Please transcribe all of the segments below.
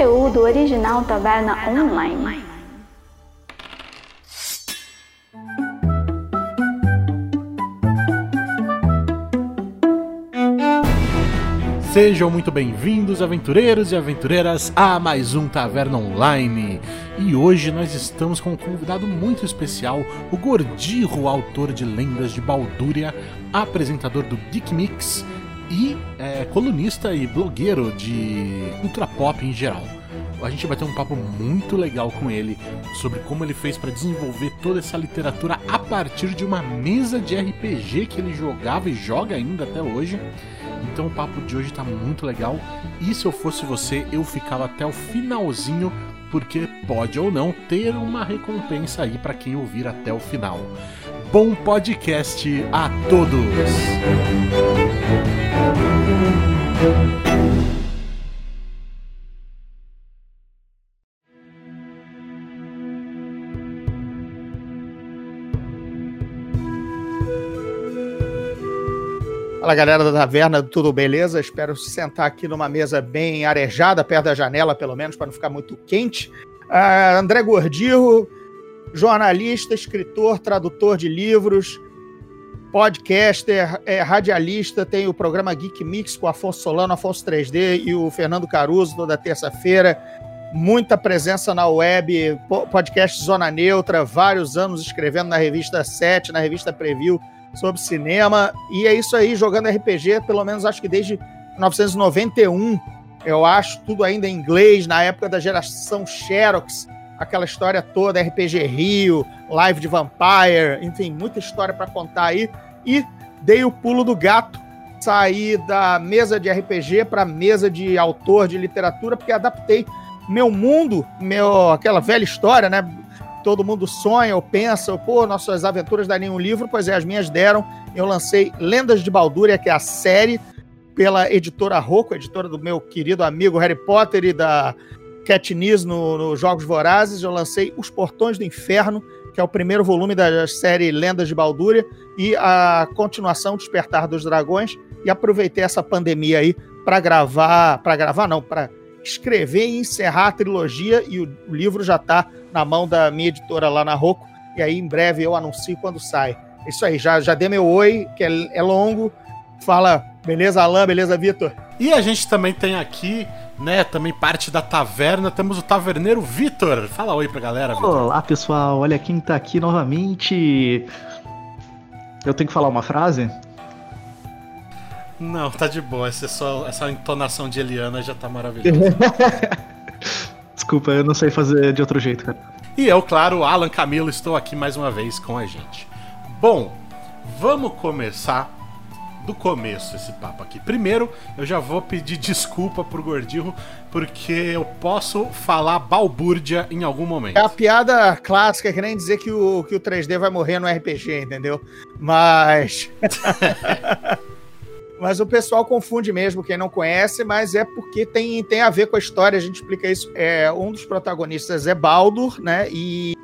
conteúdo original Taverna Online. Sejam muito bem-vindos, aventureiros e aventureiras, a mais um Taverna Online. E hoje nós estamos com um convidado muito especial, o Gordirro, autor de Lendas de Baldúria, apresentador do Geek Mix e é, colunista e blogueiro de cultura pop em geral. A gente vai ter um papo muito legal com ele sobre como ele fez para desenvolver toda essa literatura a partir de uma mesa de RPG que ele jogava e joga ainda até hoje então o papo de hoje tá muito legal. E se eu fosse você, eu ficava até o finalzinho, porque pode ou não ter uma recompensa aí para quem ouvir até o final. Bom podcast a todos! Fala galera da taverna, tudo beleza? Espero sentar aqui numa mesa bem arejada, perto da janela, pelo menos, para não ficar muito quente. Uh, André Gordirro, jornalista, escritor, tradutor de livros, podcaster, é, radialista, tem o programa Geek Mix com Afonso Solano, Afonso 3D e o Fernando Caruso toda terça-feira. Muita presença na web, podcast Zona Neutra, vários anos escrevendo na revista 7, na revista Preview sobre cinema. E é isso aí, jogando RPG, pelo menos acho que desde 1991, eu acho, tudo ainda em inglês, na época da geração Xerox, aquela história toda, RPG Rio, Live de Vampire, enfim, muita história para contar aí. E dei o pulo do gato, saí da mesa de RPG para mesa de autor de literatura, porque adaptei meu mundo, meu aquela velha história, né? Todo mundo sonha ou pensa, pô, nossas aventuras dariam um livro, pois é, as minhas deram. Eu lancei Lendas de Baldúria, que é a série, pela editora Rocco, editora do meu querido amigo Harry Potter e da Katniss no, no Jogos Vorazes. Eu lancei Os Portões do Inferno, que é o primeiro volume da série Lendas de Baldúria, e a continuação Despertar dos Dragões. E aproveitei essa pandemia aí para gravar, para gravar não, para escrever e encerrar a trilogia, e o, livro já está na mão da minha editora lá na Roco, e aí em breve eu anuncio quando sai. Isso aí, já, já dei meu oi, que é, é longo. Fala, beleza, Alain, beleza, Vitor? E a gente também tem aqui, né, também parte da taverna, temos o taverneiro Vitor. Fala oi pra galera, Vitor. Olá, pessoal, olha quem tá aqui novamente. Eu tenho que falar uma frase? Não, tá de boa. Essa, só, essa entonação de Eliana já tá maravilhosa. Desculpa, eu não sei fazer de outro jeito, cara. E eu, claro, Alan Camilo, estou aqui mais uma vez com a gente. Bom, vamos começar do começo esse papo aqui. Primeiro, eu já vou pedir desculpa pro Gordinho, porque eu posso falar balbúrdia em algum momento. É a piada clássica, que nem dizer que o, que o 3D vai morrer no RPG, entendeu? Mas. Mas o pessoal confunde mesmo, quem não conhece, mas é porque tem, tem a ver com a história, a gente explica isso. É, um dos protagonistas é Baldur, né? E,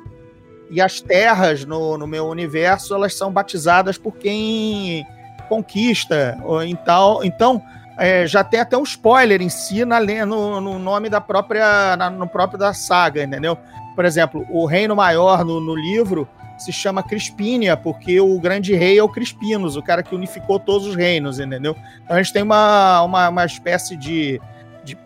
e as terras no, no meu universo, elas são batizadas por quem conquista. Então, então é, já tem até um spoiler em si na, no, no nome da própria, na, no próprio da saga, entendeu? Por exemplo, o Reino Maior no, no livro se chama Crispínia, porque o grande rei é o Crispinos, o cara que unificou todos os reinos, entendeu? Então a gente tem uma, uma, uma espécie de, de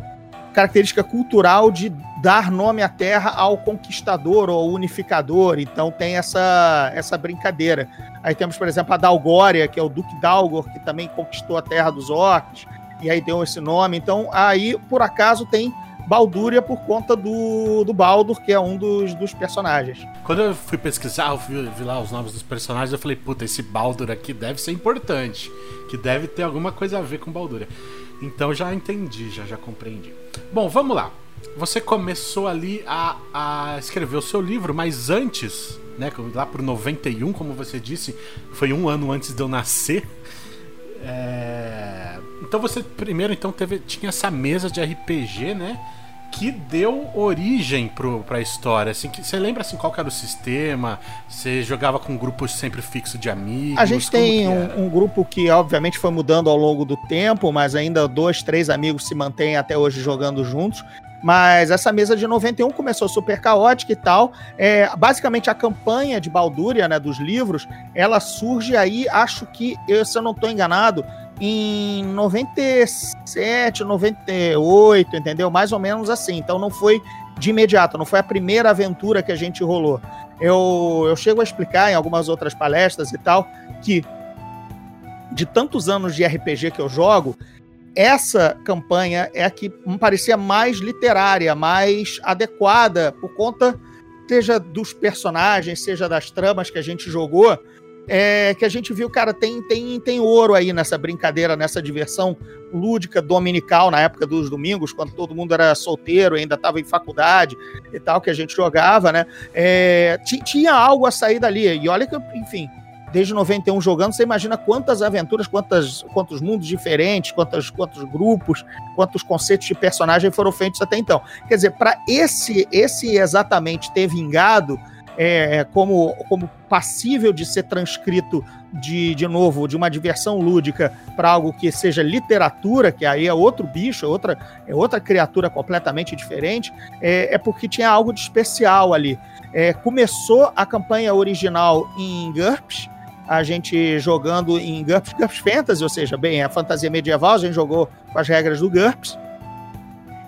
característica cultural de dar nome à terra ao conquistador ou unificador, então tem essa, essa brincadeira. Aí temos, por exemplo, a Dalgória, que é o Duque Dalgor, que também conquistou a terra dos orcs, e aí deu esse nome. Então aí, por acaso, tem Baldúria por conta do, do Baldur, que é um dos, dos personagens. Quando eu fui pesquisar, eu vi lá os nomes dos personagens, eu falei, puta, esse Baldur aqui deve ser importante, que deve ter alguma coisa a ver com Baldúria. Então já entendi, já, já compreendi. Bom, vamos lá. Você começou ali a, a escrever o seu livro, mas antes, né, lá pro 91, como você disse, foi um ano antes de eu nascer. É... Então você primeiro então teve tinha essa mesa de RPG, né? Que deu origem pro, pra história. Assim, que, você lembra assim, qual era o sistema? Você jogava com grupos sempre fixo de amigos? A gente tem um, um, grupo que, obviamente, foi mudando ao longo do tempo, mas ainda dois, três amigos se mantêm até hoje jogando juntos. Mas essa mesa de 91 começou super caótica e tal. É, basicamente, a campanha de Baldúria, né, dos livros, ela surge aí, acho que, eu, se eu não estou enganado, em 97, 98, entendeu? Mais ou menos assim. Então não foi de imediato, não foi a primeira aventura que a gente rolou. Eu, eu chego a explicar em algumas outras palestras e tal que de tantos anos de RPG que eu jogo, essa campanha é a que me parecia mais literária, mais adequada por conta seja dos personagens, seja das tramas que a gente jogou, é, que a gente viu, cara, tem, tem, tem ouro aí nessa brincadeira, nessa diversão lúdica dominical na época dos domingos, quando todo mundo era solteiro, ainda estava em faculdade e tal, que a gente jogava, né? É, tinha algo a sair dali. E olha que, enfim, desde 91 jogando, você imagina quantas aventuras, quantas, quantos mundos diferentes, quantos, quantos grupos, quantos conceitos de personagem foram feitos até então. Quer dizer, para esse, esse exatamente ter vingado é, como, como passível de ser transcrito de, de novo, de uma diversão lúdica para algo que seja literatura, que aí é outro bicho, é outra, é outra criatura completamente diferente, é, é porque tinha algo de especial ali. É, começou a campanha original em GURPS, a gente jogando em GURPS, GURPS Fantasy, ou seja, bem, a fantasia medieval, a gente jogou com as regras do GURPS,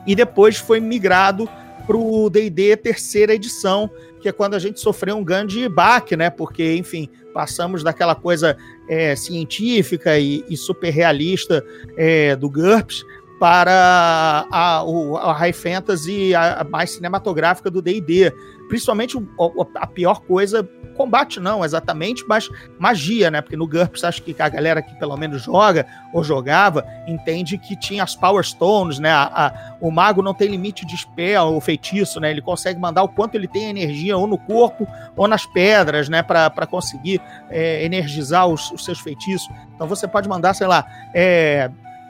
e depois foi migrado para o D&D terceira edição, que é quando a gente sofreu um grande baque, né? Porque, enfim, passamos daquela coisa é, científica e, e super realista é, do GURPS para a, o, a high fantasy a, a mais cinematográfica do D&D. Principalmente a pior coisa combate não, exatamente, mas magia, né? Porque no GURPS acho que a galera que pelo menos joga ou jogava entende que tinha as Power Stones, né? A, a, o mago não tem limite de spell ou feitiço, né? Ele consegue mandar o quanto ele tem energia ou no corpo ou nas pedras, né? Para conseguir é, energizar os, os, seus feitiços. Então você pode mandar, sei lá, é,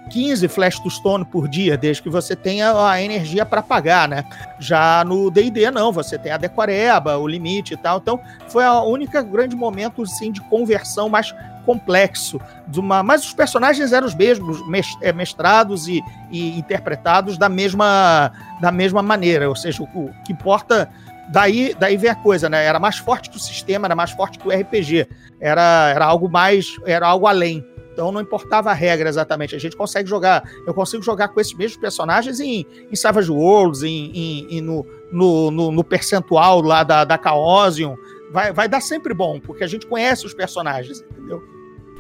15 flash to stone por dia, desde que você tenha a energia para pagar, né? Já no D&D não, você tem a decoreba, o limite e tal. Então, foi a única grande momento assim de conversão mais complexo de uma, mas os personagens eram os mesmos, é, mestrados e, e interpretados da mesma da mesma maneira, ou seja, o, o que importa daí, daí vem a coisa, né? Era mais forte que o sistema, era mais forte que o RPG. Era, era algo mais, era algo além. Então não importava a regra exatamente. A gente consegue jogar. Eu consigo jogar com esses mesmos personagens em, em Savage Worlds, em, em, em no, no, no, no, percentual lá da, da Chaosium. Vai, vai dar sempre bom, porque a gente conhece os personagens, entendeu?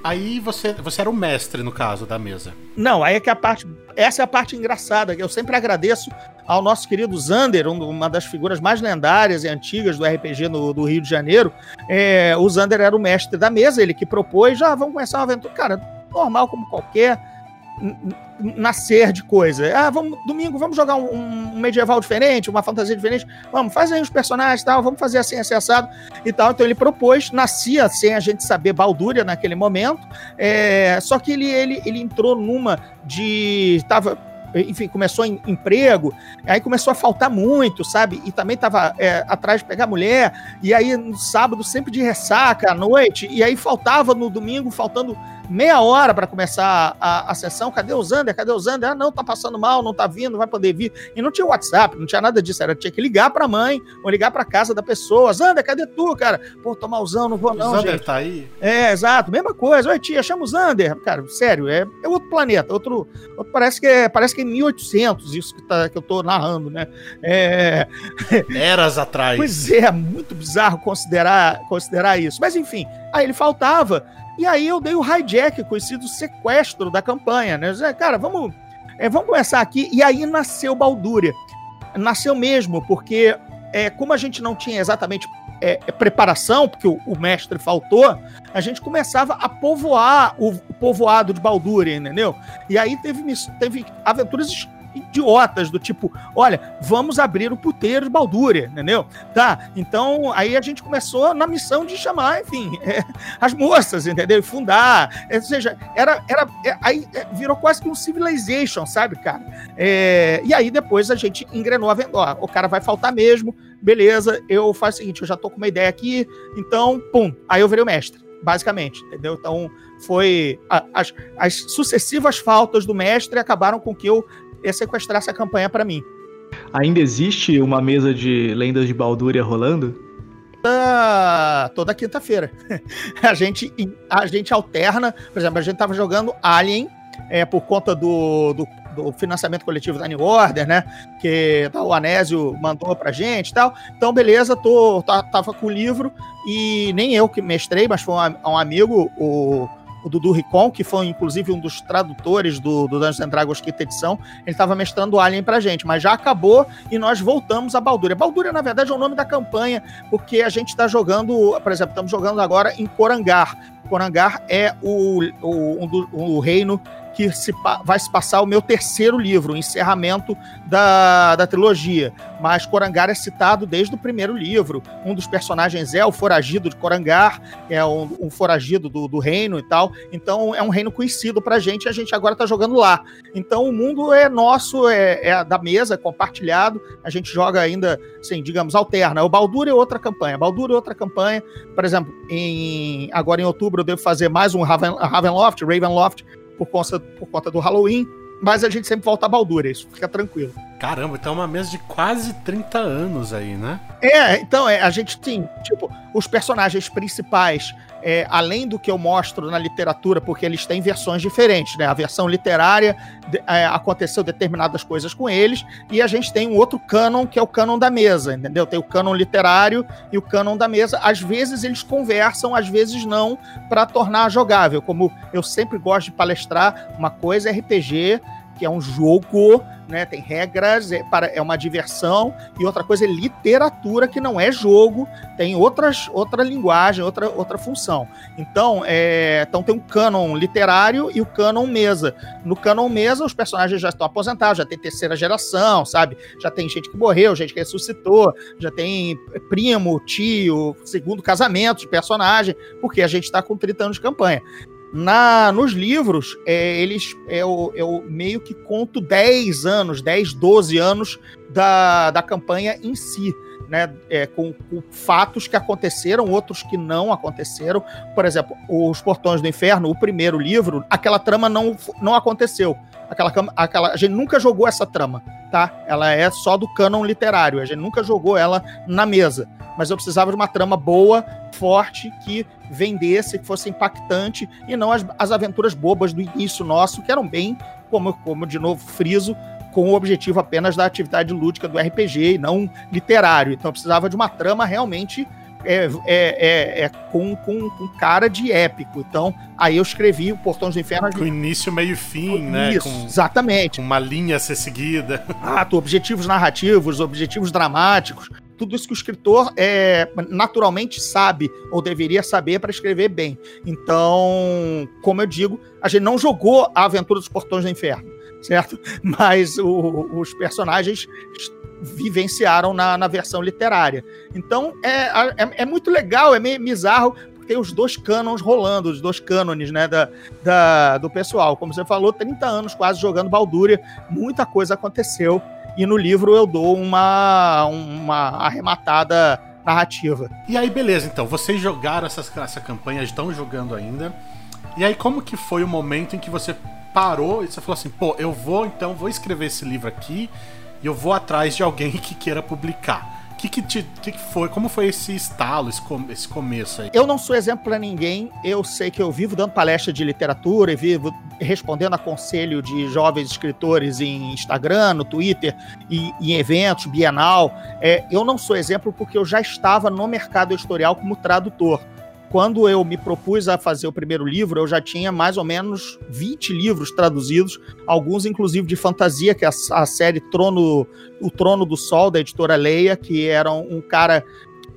Aí você, você era o mestre, no caso, da mesa. Não, aí é que a parte. Essa é a parte engraçada, que eu sempre agradeço ao nosso querido Zander, uma das figuras mais lendárias e antigas do RPG no, do Rio de Janeiro. É, o Zander era o mestre da mesa, ele que propôs, já ah, vamos começar uma aventura. Cara, normal como qualquer nascer de coisa. Ah, vamos, domingo, vamos jogar um, um, medieval diferente, uma fantasia diferente. Vamos, faz aí os personagens e tal, vamos fazer assim, assim, assado e tal. Então ele propôs, nascia sem a gente saber Baldúria naquele momento, é, só que ele, ele, ele entrou numa de. Tava, enfim, começou em emprego, aí começou a faltar muito, sabe? E também tava é, atrás de pegar mulher, e aí no sábado sempre de ressaca à noite, e aí faltava no domingo, faltando meia hora para começar a, a, sessão. Cadê o Zander? Cadê o Zander? Ah, não, tá passando mal, não tá vindo, vai poder vir. E não tinha WhatsApp, não tinha nada disso. Era tinha que ligar pra mãe ou ligar pra casa da pessoa. Zander, cadê tu, cara? Pô, tô malzão, não vou não, o Zander gente. tá aí? É, exato, mesma coisa. Oi, tia, chama o Zander. Cara, sério, é, é outro planeta, outro, outro, parece que é, parece que é 1800 isso que, tá, que eu tô narrando, né? É... Eras atrás. Pois é, muito bizarro considerar, considerar isso. Mas enfim, aí ele faltava e aí eu dei o hijack, conhecido sequestro da campanha, né? Cara, vamos, é, vamos começar aqui. E aí nasceu Baldúria. Nasceu mesmo, porque é, como a gente não tinha exatamente é, é, preparação, porque o, o, mestre faltou, a gente começava a povoar o, o povoado de Baldúria, entendeu? E aí teve, teve aventuras idiotas, do tipo, olha, vamos abrir o puteiro de Baldúria, entendeu? Tá, então aí a gente começou na missão de chamar, enfim, é, as moças, entendeu? E fundar, é, ou seja, era, era é, aí é, virou quase que um civilization, sabe, cara? É, e aí depois a gente engrenou a venda, ó, o cara vai faltar mesmo, beleza, eu faço o seguinte, eu já tô com uma ideia aqui, então, pum, aí eu virei o mestre, basicamente, entendeu? Então, foi a, as, as sucessivas faltas do mestre acabaram com que eu sequestrasse a campanha para mim. Ainda existe uma mesa de lendas de Baldúria rolando? Toda, toda quinta-feira. a, gente, a gente alterna, por exemplo, a gente tava jogando Alien é, por conta do, do do financiamento coletivo da New Order, né? Que tá, o Anésio mandou pra gente e tal. Então, beleza, tô, tá, tava com o livro e nem eu que mestrei, mas foi um, um amigo, o o Dudu Ricon, que foi inclusive um dos tradutores do, do Dungeons and Dragons quinta edição, ele estava mestrando Alien pra gente, mas já acabou e nós voltamos a Baldúria. Baldúria, na verdade, é o nome da campanha, porque a gente está jogando, por exemplo, estamos jogando agora em Corangar. Corangar é o, o, o, o reino que se, vai se passar o meu terceiro livro, o encerramento da, da trilogia. Mas Corangar é citado desde o primeiro livro. Um dos personagens é o foragido de Corangar, é um, um foragido do, do, reino e tal. Então é um reino conhecido pra gente e a gente agora tá jogando lá. Então o mundo é nosso, é, é da mesa, é compartilhado. A gente joga ainda, assim, digamos, alterna. O Baldur é outra campanha. Baldur é outra campanha. Por exemplo, em, agora em outubro eu devo fazer mais um Raven, Ravenloft, Ravenloft, por conta, por conta do Halloween, mas a gente sempre volta a Baldur, isso fica tranquilo. Caramba, então é uma mesa de quase 30 anos aí, né? É, então é, a gente tem, tipo, os personagens principais é, além do que eu mostro na literatura, porque eles têm versões diferentes, né? A versão literária é, aconteceu determinadas coisas com eles, e a gente tem um outro canon que é o canon da mesa, entendeu? Tem o canon literário e o canon da mesa. Às vezes eles conversam, às vezes não, para tornar jogável. Como eu sempre gosto de palestrar, uma coisa é RPG, que é um jogo né? Tem regras, é, para, é uma diversão, e outra coisa é literatura, que não é jogo, tem outras, outra linguagem, outra, outra função. Então, é, então tem um canon literário e o canon mesa. No canon mesa, os personagens já estão aposentados, já tem terceira geração, sabe? Já tem gente que morreu, gente que ressuscitou, já tem primo, tio, segundo casamento de personagem, porque a gente está com 30 anos de campanha. Na, nos livros, é, eles eu, eu meio que conto 10 anos, 10, 12 anos da, da campanha em si. Né, é, com, com, fatos que aconteceram, outros que não aconteceram. Por exemplo, Os Portões do Inferno, o primeiro livro, aquela trama não, não aconteceu. Aquela, aquela, a gente nunca jogou essa trama, tá? Ela é só do cânon literário, a gente nunca jogou ela na mesa. Mas eu precisava de uma trama boa, forte, que vendesse, que fosse impactante, e não as, as aventuras bobas do início nosso, que eram bem, como, como de novo friso, com o objetivo apenas da atividade lúdica do RPG e não literário. Então eu precisava de uma trama realmente é, é, é, é com, com, com, cara de épico. Então, aí eu escrevi o Portões do Inferno. Com início, meio e fim, né? Isso, com, exatamente. Uma linha a ser seguida. Ah, objetivos narrativos, objetivos dramáticos. Tudo isso que o escritor é, naturalmente sabe, ou deveria saber para escrever bem. Então, como eu digo, a gente não jogou a Aventura dos Portões do Inferno, certo? Mas o, os personagens vivenciaram na, na versão literária. Então é, é, é, muito legal, é meio bizarro, tem os dois canons rolando, os dois cânones né, da, da, do pessoal. Como você falou, 30 anos quase jogando Baldúria, muita coisa aconteceu. E no livro eu dou uma, uma arrematada narrativa. E aí, beleza, então, vocês jogaram essas, essa campanha, estão jogando ainda. E aí, como que foi o momento em que você parou e você falou assim, pô, eu vou então, vou escrever esse livro aqui e eu vou atrás de alguém que queira publicar. Que, que, te, que foi? Como foi esse estalo, esse, com, esse começo aí? Eu não sou exemplo para ninguém. Eu sei que eu vivo dando palestra de literatura e vivo respondendo a conselho de jovens escritores em Instagram, no Twitter e em eventos, bienal. É, eu não sou exemplo porque eu já estava no mercado editorial como tradutor quando eu me propus a fazer o primeiro livro, eu já tinha mais ou menos 20 livros traduzidos, alguns inclusive de fantasia, que é a, a série Trono, O Trono do Sol, da editora Leia, que era um, um cara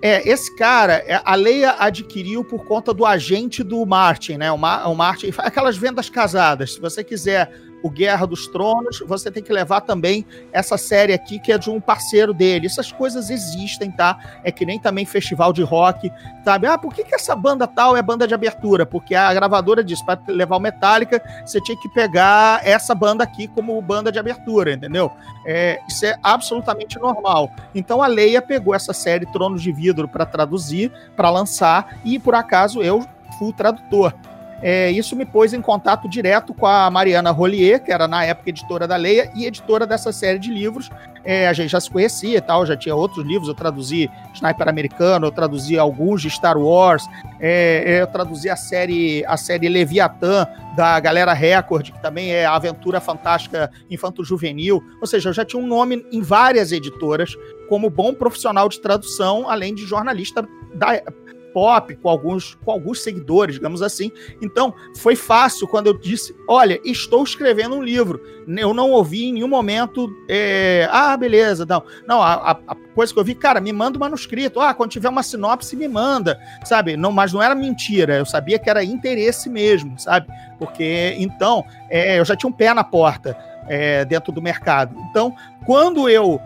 é, esse cara, é, a Leia adquiriu por conta do agente do Martin, né? O, Ma, o Martin, aquelas vendas casadas. Se você quiser o Guerra dos Tronos, você tem que levar também essa série aqui que é de um parceiro dele. Essas coisas existem, tá? É que nem também festival de rock, sabe? Ah, por que, que essa banda tal é banda de abertura? Porque a gravadora disse para levar o Metallica, você tinha que pegar essa banda aqui como banda de abertura, entendeu? É, isso é absolutamente normal. Então a Leia pegou essa série Tronos de Vidro para traduzir, para lançar, e por acaso eu fui o tradutor. É, isso me pôs em contato direto com a Mariana Rollier, que era na época editora da Leia e editora dessa série de livros. É, a gente já se conhecia e tal, já tinha outros livros. Eu traduzi Sniper Americano, eu traduzi alguns de Star Wars, é, eu traduzi a série, a série Leviatã da Galera Record, que também é Aventura Fantástica Infanto-Juvenil. Ou seja, eu já tinha um nome em várias editoras como bom profissional de tradução, além de jornalista da pop, com alguns, com alguns seguidores, digamos assim. Então, foi fácil quando eu disse: Olha, estou escrevendo um livro. Eu não ouvi em nenhum momento, é, ah, beleza, não. Não, a, a, coisa que eu vi, cara, me manda o um manuscrito. Ah, quando tiver uma sinopse, me manda, sabe? Não, mas não era mentira, eu sabia que era interesse mesmo, sabe? Porque, então, é, eu já tinha um pé na porta é, dentro do mercado. Então, quando eu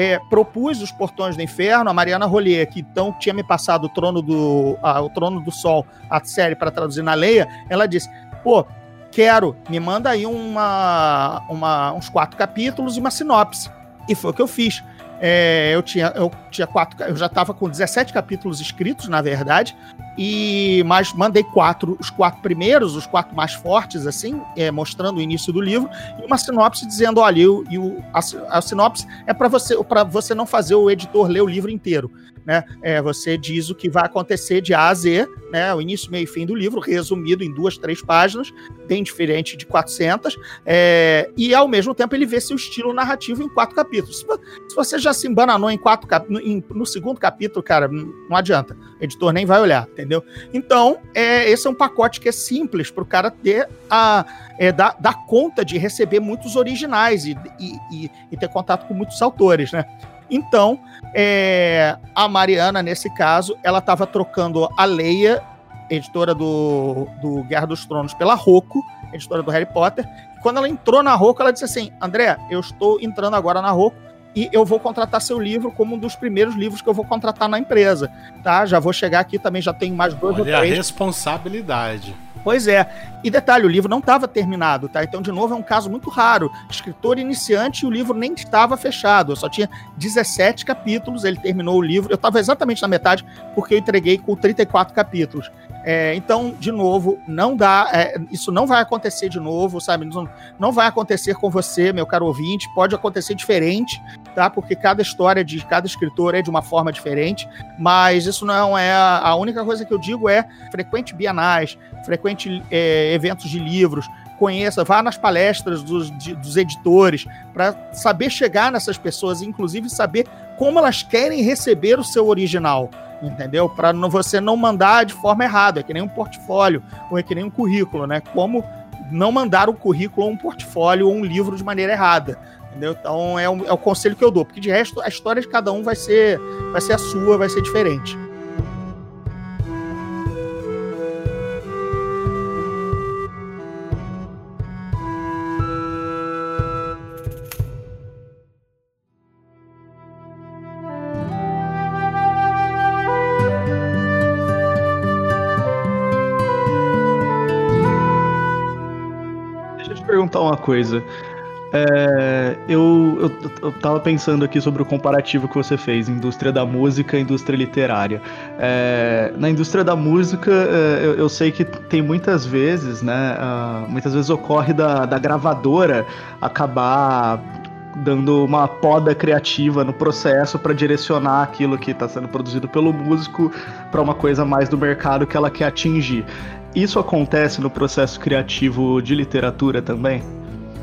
é, propus os Portões do Inferno, a Mariana Rollier, que então tinha me passado o Trono do, o Trono do Sol, a série para traduzir na Leia, ela disse: pô, quero, me manda aí uma, uma, uns quatro capítulos e uma sinopse. E foi o que eu fiz. É, eu tinha, eu tinha quatro, eu já estava com 17 capítulos escritos, na verdade, e mas mandei quatro, os quatro primeiros, os quatro mais fortes, assim, é, mostrando o início do livro, e uma sinopse dizendo, olha, eu, eu, a, a sinopse é para você, para você não fazer o editor ler o livro inteiro, né? É, você diz o que vai acontecer de A a Z, né? O início, meio e fim do livro, resumido em duas, três páginas, bem diferente de 400, é, e ao mesmo tempo ele vê seu estilo narrativo em quatro capítulos. Se você já se embananou em quatro no, no segundo capítulo, cara, não adianta. O editor nem vai olhar, entendeu? Então, é, esse é um pacote que é simples para o cara ter a. É, dar, dar, conta de receber muitos originais e, e, e, ter contato com muitos autores, né? Então, é, a Mariana, nesse caso, ela estava trocando a Leia, editora do, do Guerra dos Tronos, pela Rocco, editora do Harry Potter. Quando ela entrou na Rocco, ela disse assim: André, eu estou entrando agora na Rocco e eu vou contratar seu livro como um dos primeiros livros que eu vou contratar na empresa, tá? Já vou chegar aqui também, já tenho mais dois Olha ou três. a responsabilidade. Pois é. E detalhe, o livro não estava terminado, tá? Então, de novo, é um caso muito raro. Escritor iniciante e o livro nem estava fechado. Eu só tinha 17 capítulos, ele terminou o livro. Eu estava exatamente na metade, porque eu entreguei com 34 capítulos. É, então, de novo, não dá. É, isso não vai acontecer de novo, sabe? Não, não vai acontecer com você, meu caro ouvinte. Pode acontecer diferente, tá? Porque cada história de cada escritor é de uma forma diferente. Mas isso não é. A, a única coisa que eu digo é frequente bienais, frequente é, eventos de livros, conheça, vá nas palestras dos, de, dos editores, para saber chegar nessas pessoas, inclusive saber como elas querem receber o seu original entendeu? Para você não mandar de forma errada, é que nem um portfólio ou é que nem um currículo, né? Como não mandar um currículo um portfólio ou um livro de maneira errada, entendeu? Então é o, é o conselho que eu dou, porque de resto a história de cada um vai ser, vai ser a sua, vai ser diferente. Perguntar uma coisa. É, eu, eu, eu tava pensando aqui sobre o comparativo que você fez, indústria da música e indústria literária. É, na indústria da música, é, eu, eu, sei que tem muitas vezes, né? Uh, muitas vezes ocorre da, da gravadora acabar dando uma poda criativa no processo para direcionar aquilo que está sendo produzido pelo músico para uma coisa mais do mercado que ela quer atingir. Isso acontece no processo criativo de literatura também?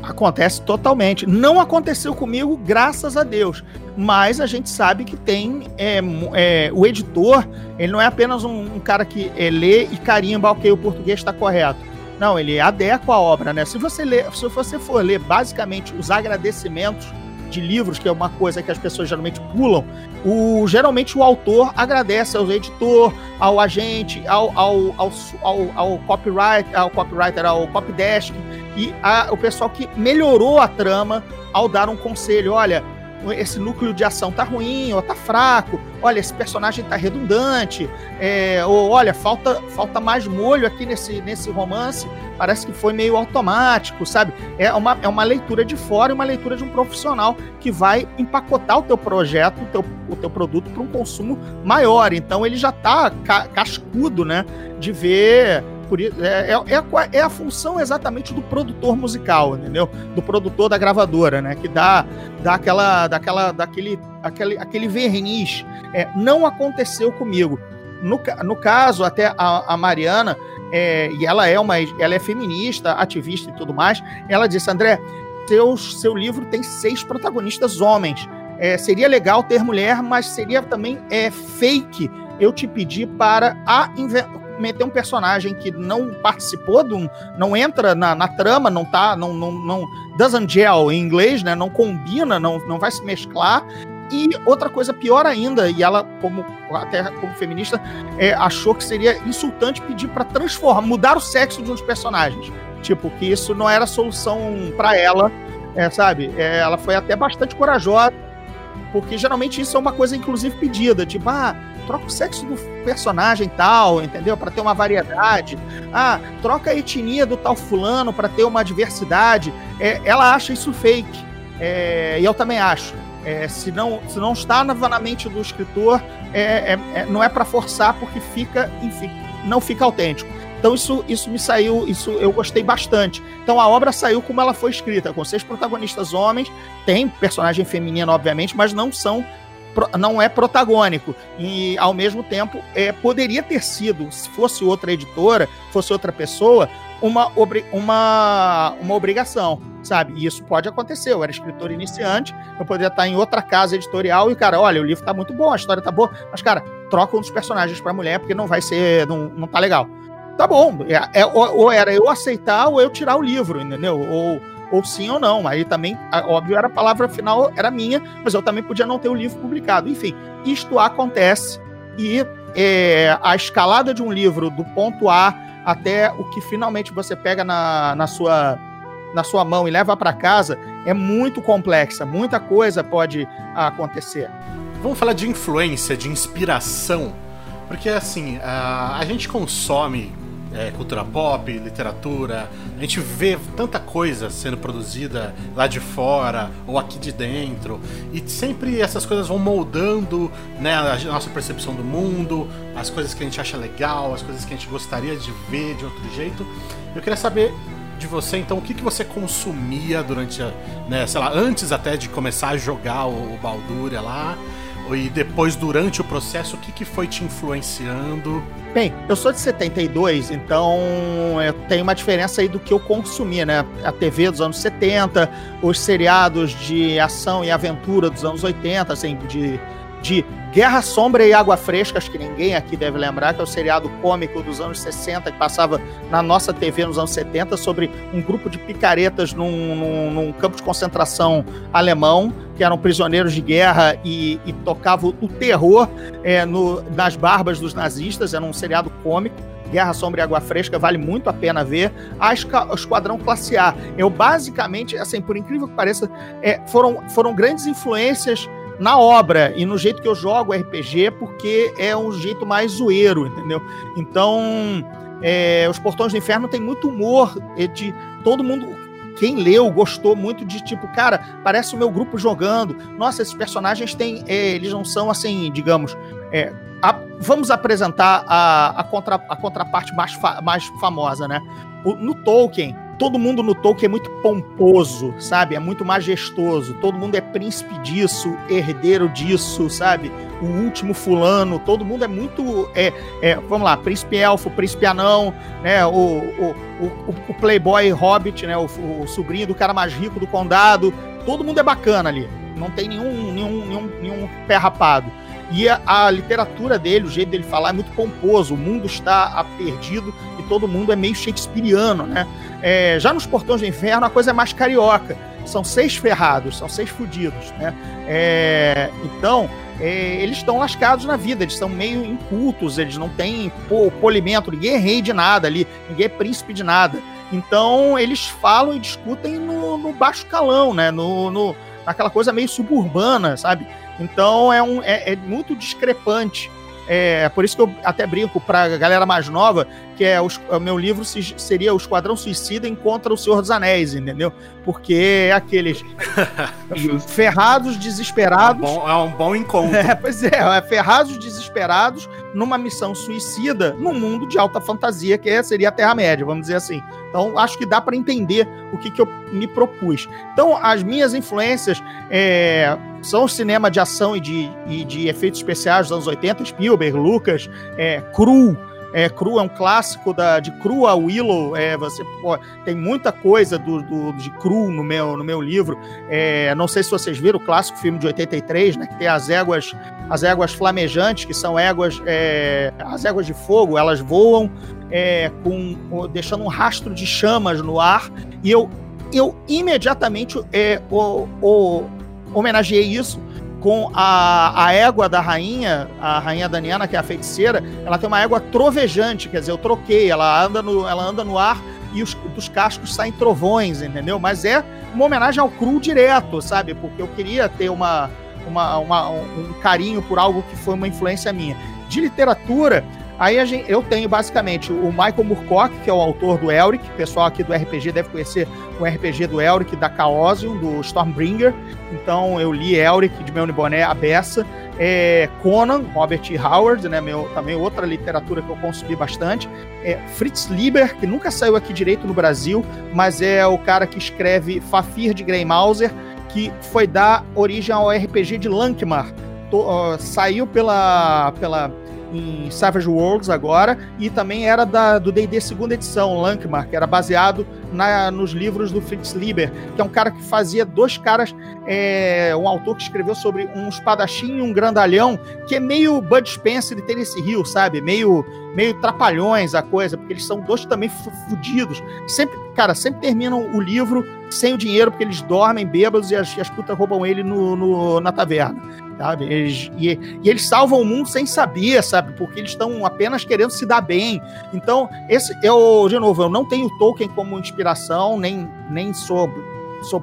Acontece totalmente. Não aconteceu comigo, graças a Deus. Mas a gente sabe que tem. É, é, o editor, ele não é apenas um, um cara que é, lê e carimba, ok, o português está correto. Não, ele adequa a obra, né? Se você, se você for ler basicamente os agradecimentos de livros, que é uma coisa que as pessoas geralmente pulam, o, geralmente o autor agradece ao editor, ao agente, ao, ao, ao, ao, ao copyright, ao copywriter, ao copydesk, e a, o pessoal que melhorou a trama ao dar um conselho. Olha, esse núcleo de ação tá ruim, ou tá fraco, olha, esse personagem tá redundante, é, ou olha, falta, falta mais molho aqui nesse, nesse romance, parece que foi meio automático, sabe? É uma, é uma leitura de fora e uma leitura de um profissional que vai empacotar o teu projeto, o teu, o teu produto para um consumo maior. Então ele já tá ca cascudo, né? De ver por isso, é, é, é, a, é, a, função exatamente do produtor musical, entendeu? Do produtor da gravadora, né? Que dá, dá aquela, daquela, daquele, aquele, aquele verniz. É, não aconteceu comigo. No, no caso, até a, a Mariana, é, e ela é uma, ela é feminista, ativista e tudo mais. Ela disse, André, seu, seu livro tem seis protagonistas homens. É, seria legal ter mulher, mas seria também é, fake eu te pedir para a meter um personagem que não participou, do, não entra na, na trama, não tá, não, não, não doesn't gel em inglês, né? Não combina, não, não vai se mesclar. E outra coisa pior ainda, e ela, como até como feminista, é, achou que seria insultante pedir para transformar, mudar o sexo de um dos personagens. Tipo, que isso não era solução para ela, é, sabe? É, ela foi até bastante corajosa, porque geralmente isso é uma coisa, inclusive, pedida. Tipo, ah, troca o sexo do personagem tal, entendeu? Para ter uma variedade. Ah, troca a etnia do tal fulano para ter uma diversidade. É, ela acha isso fake. É, e eu também acho. É, se, não, se não está na, mente do escritor, é, é, é não é para forçar, porque fica, enfim, não fica autêntico. Então isso, isso me saiu, isso eu gostei bastante. Então a obra saiu como ela foi escrita, com seis protagonistas homens, tem personagem feminino, obviamente, mas não são não é protagônico. E, ao mesmo tempo, é, poderia ter sido, se fosse outra editora, fosse outra pessoa, uma, uma, uma obrigação, sabe? E isso pode acontecer. Eu era escritor iniciante, eu poderia estar em outra casa editorial e, cara, olha, o livro tá muito bom, a história tá boa, mas, cara, troca um dos personagens pra mulher porque não vai ser, não, não tá legal. Tá bom, é, é, ou, ou era eu aceitar ou eu tirar o livro, entendeu? Ou ou sim ou não. Aí também, óbvio, era a palavra final, era minha, mas eu também podia não ter o livro publicado. Enfim, isto acontece e é, a escalada de um livro do ponto A até o que finalmente você pega na, na, sua, na sua mão e leva para casa é muito complexa, muita coisa pode acontecer. Vamos falar de influência, de inspiração, porque assim, a, a gente consome é, cultura pop, literatura. A gente vê tanta coisa sendo produzida lá de fora ou aqui de dentro, e sempre essas coisas vão moldando né, a nossa percepção do mundo, as coisas que a gente acha legal, as coisas que a gente gostaria de ver de outro jeito. Eu queria saber de você, então, o que, que você consumia durante, a, né, sei lá, antes até de começar a jogar o, o Balduria lá, e depois, durante o processo, o que, que foi te influenciando? Bem, eu sou de 72, então eu tenho uma diferença aí do que eu consumia, né? A TV dos anos 70, os seriados de ação e aventura dos anos 80, assim, de, de Guerra Sombra e Água Fresca, acho que ninguém aqui deve lembrar, que é o seriado cômico dos anos 60, que passava na nossa TV nos anos 70, sobre um grupo de picaretas num, num, num campo de concentração alemão, que eram prisioneiros de guerra e, e tocavam o terror é, no, nas barbas dos nazistas, era um seriado cômico. Guerra Sombra e Água Fresca vale muito a pena ver. A Esquadrão Classe A. Eu basicamente, assim, por incrível que pareça, é, foram, foram grandes influências na obra e no jeito que eu jogo RPG, porque é um jeito mais zoeiro, entendeu? Então, é, Os Portões do Inferno tem muito humor de todo mundo. Quem leu gostou muito de tipo, cara, parece o meu grupo jogando. Nossa, esses personagens têm. É, eles não são assim, digamos. É, a, vamos apresentar a, a, contra, a contraparte mais, fa, mais famosa, né? O, no Tolkien, todo mundo no Tolkien é muito pomposo, sabe? É muito majestoso. Todo mundo é príncipe disso, herdeiro disso, sabe? O último fulano, todo mundo é muito. É, é, vamos lá, príncipe elfo, príncipe anão, né? O, o, o, o playboy hobbit, né? O, o, sobrinho do cara mais rico do condado. Todo mundo é bacana ali. Não tem nenhum, nenhum, nenhum, nenhum pé rapado. E a, a, literatura dele, o jeito dele falar é muito pomposo. O mundo está perdido todo mundo é meio shakespeariano, né? É, já nos Portões do Inferno a coisa é mais carioca. São seis ferrados, são seis fudidos, né? É, então, é, eles estão lascados na vida, eles são meio incultos, eles não têm polimento, ninguém é rei de nada ali, ninguém é príncipe de nada. Então eles falam e discutem no, no baixo calão, né? No, no, naquela coisa meio suburbana, sabe? Então é, um, é, é muito discrepante. É por isso que eu até brinco para a galera mais nova que é o, o meu livro seria o Esquadrão Suicida encontra o Senhor dos Anéis, entendeu? Porque é aqueles ferrados, desesperados. É um bom, é um bom encontro. É, pois é, é, ferrados, desesperados numa missão suicida num mundo de alta fantasia que é, seria a Terra-média, vamos dizer assim. Então, acho que dá para entender o que, que eu me propus. Então, as minhas influências é, são o cinema de ação e de, e de efeitos especiais dos anos 80, Spielberg, Lucas, é, Cru, é, Cru é um clássico da, de Cru a Willow. É, você pô, tem muita coisa do, do, de Cru no meu, no meu livro. É, não sei se vocês viram o clássico filme de 83, né? Que tem as éguas, as éguas flamejantes, que são éguas, é, as éguas de fogo. Elas voam é, com, deixando um rastro de chamas no ar. E eu, eu imediatamente é, o, o, homenageei isso com a, a égua da rainha, a rainha Daniana, que é a feiticeira, ela tem uma égua trovejante, quer dizer, eu troquei, ela anda no, ela anda no ar e os, dos cascos saem trovões, entendeu? Mas é uma homenagem ao cru direto, sabe? Porque eu queria ter uma, uma, uma um carinho por algo que foi uma influência minha. De literatura, Aí gente, eu tenho basicamente o Michael Moorcock, que é o autor do Elric, o pessoal aqui do RPG deve conhecer o RPG do Elric da Chaosium, do Stormbringer. Então eu li Elric de Melny Boné, a beça. É, Conan, Robert E. Howard, né, meu, também outra literatura que eu consumi bastante. É, Fritz Lieber, que nunca saiu aqui direito no Brasil, mas é o cara que escreve Fafir de Grey Mauser, que foi dar origem ao RPG de Lankmar. Uh, saiu pela, pela em Savage Worlds agora, e também era da, do D&D segunda edição, Lankmar, que era baseado na, nos livros do Fritz Lieber, que é um cara que fazia dois caras, é, um autor que escreveu sobre um espadachim e um grandalhão, que é meio Bud Spencer e Tennessee Hill, sabe? Meio, meio trapalhões a coisa, porque eles são dois também fudidos. Sempre, cara, sempre terminam o livro sem o dinheiro, porque eles dormem bêbados e as, as putas roubam ele no, no na taverna sabe? Eles, e, e, eles salvam o mundo sem saber, sabe? Porque eles estão apenas querendo se dar bem. Então, esse eu, de novo, eu não tenho Tolkien como inspiração, nem, nem sou, sou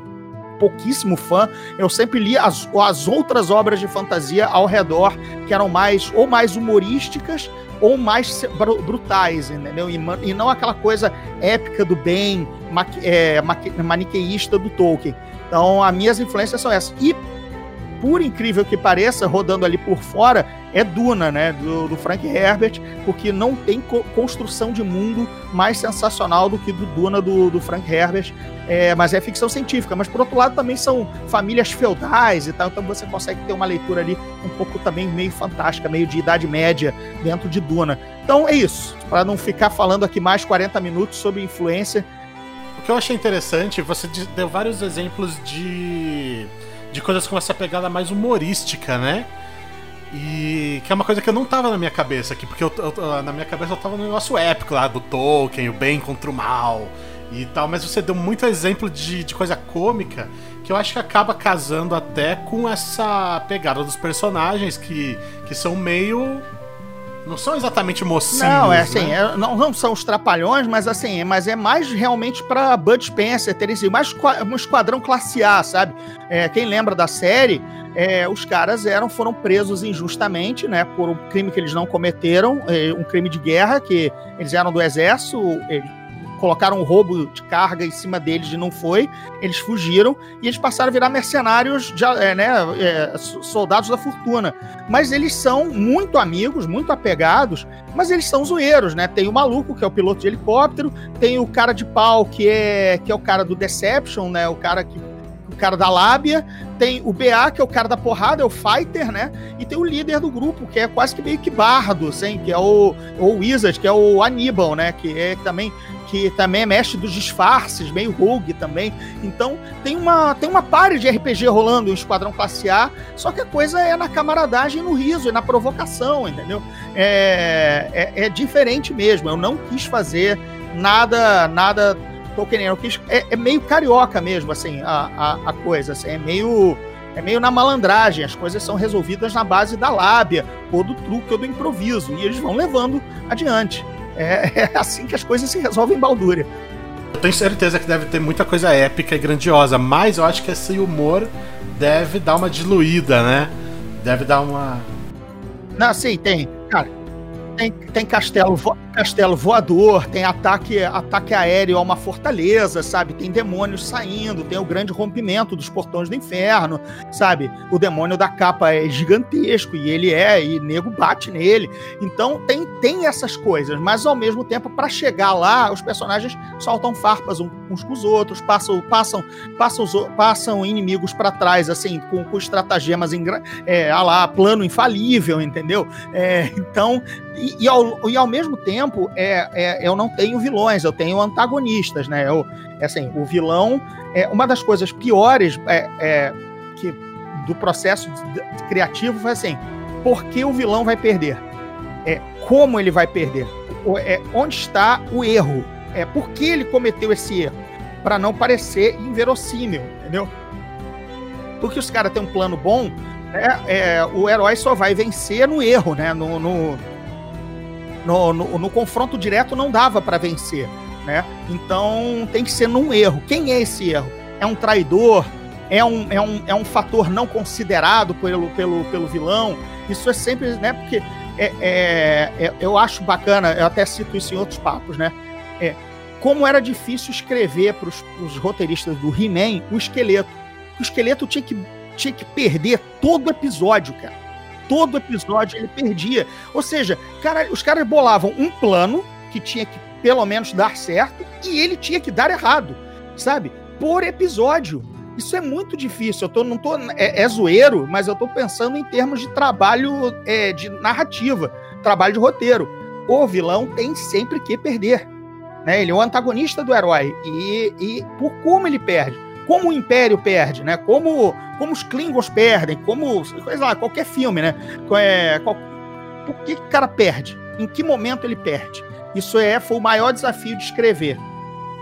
pouquíssimo fã. Eu sempre li as, as outras obras de fantasia ao redor, que eram mais ou mais humorísticas ou mais brutais, entendeu? E, e não aquela coisa épica do bem, é, maniqueísta do Tolkien. Então, as minhas influências são essas. E por incrível que pareça, rodando ali por fora, é Duna, né? Do, do Frank Herbert, porque não tem co construção de mundo mais sensacional do que do Duna do, do Frank Herbert. É, mas é ficção científica. Mas por outro lado, também são famílias feudais e tal, então você consegue ter uma leitura ali um pouco também meio fantástica, meio de Idade Média dentro de Duna. Então é isso. Para não ficar falando aqui mais 40 minutos sobre influência. O que eu achei interessante, você deu vários exemplos de de coisas com essa pegada mais humorística, né? E que é uma coisa que eu não tava na minha cabeça aqui, porque eu, eu, na minha cabeça eu tava no negócio épico lá do Tolkien, o bem contra o mal e tal, mas você deu muito exemplo de, de coisa cômica que eu acho que acaba casando até com essa pegada dos personagens que, que são meio não são exatamente mocinhos. Não, é assim, né? é, não, não, são os trapalhões, mas assim, mas é mais realmente para Bud Spencer terem sido mais um esquadrão classe A, sabe? É, quem lembra da série, é, os caras eram foram presos injustamente, né, por um crime que eles não cometeram, é, um crime de guerra que eles eram do exército, colocaram um roubo de carga em cima deles e não foi. Eles fugiram e eles passaram a virar mercenários, de, é, né, é, soldados da fortuna. Mas eles são muito amigos, muito apegados, mas eles são zoeiros, né? Tem o maluco, que é o piloto de helicóptero, tem o cara de pau, que é, que é o cara do Deception, né? O cara que o cara da lábia, tem o BA, que é o cara da porrada, é o fighter, né? E tem o líder do grupo, que é quase que meio que bardo, assim, que é o, o Wizard, que é o Aníbal, né? Que é também que também é mestre dos disfarces, meio rogue também. Então tem uma, tem uma pare de RPG rolando em Esquadrão Classe A, só que a coisa é na camaradagem, no riso, e na provocação, entendeu? É, é, é diferente mesmo. Eu não quis fazer nada, nada Tolkieniano. Quis, é, é meio carioca mesmo, assim, a, a, a coisa. Assim, é meio é meio na malandragem, as coisas são resolvidas na base da lábia, ou do truque, ou do improviso, e eles vão levando adiante. É, é assim que as coisas se resolvem em Baldúria. tenho certeza que deve ter muita coisa épica e grandiosa, mas eu acho que esse humor deve dar uma diluída, né? Deve dar uma. Não, sim, tem. Cara, tem, tem castelo, vo, castelo voador, tem ataque, ataque aéreo a uma fortaleza, sabe? Tem demônios saindo, tem o grande rompimento dos portões do inferno, sabe? O demônio da capa é gigantesco e ele é, e nego bate nele. Então tem, tem essas coisas, mas ao mesmo tempo, para chegar lá, os personagens soltam farpas uns com os outros, passam, passam, passam, passam inimigos para trás, assim, com, com estratagemas em, é, lá, plano infalível, entendeu? É, então e, e, ao, e ao mesmo tempo, é, é, eu não tenho vilões, eu tenho antagonistas, né? Eu, é assim, o vilão é uma das coisas piores é, é, que do processo criativo foi assim: por que o vilão vai perder? É, como ele vai perder? É, onde está o erro? É, por que ele cometeu esse erro? Para não parecer inverossímil, entendeu? Porque os caras têm um plano bom, é, é, o herói só vai vencer no erro, né? No, no, no, no, no confronto direto não dava para vencer, né? Então tem que ser num erro. Quem é esse erro? É um traidor? É um, é um, é um fator não considerado pelo, pelo, pelo vilão? Isso é sempre, né? Porque é, é, é, eu acho bacana, eu até cito isso em outros papos, né? É, como era difícil escrever para os roteiristas do He-Man o esqueleto. O esqueleto tinha que, tinha que perder todo episódio, cara todo episódio ele perdia. Ou seja, cara, os caras bolavam um plano que tinha que pelo menos dar certo e ele tinha que dar errado, sabe? Por episódio. Isso é muito difícil. Eu tô, não tô, é, é zoeiro, mas eu tô pensando em termos de trabalho é, de narrativa, trabalho de roteiro. O vilão tem sempre que perder. Né? Ele é o antagonista do herói. E, e por como ele perde? Como o Império perde, né? Como, como os Klingons perdem, como, sei lá, qualquer filme, né? É, qual, por que o cara perde? Em que momento ele perde? Isso é, foi o maior desafio de escrever.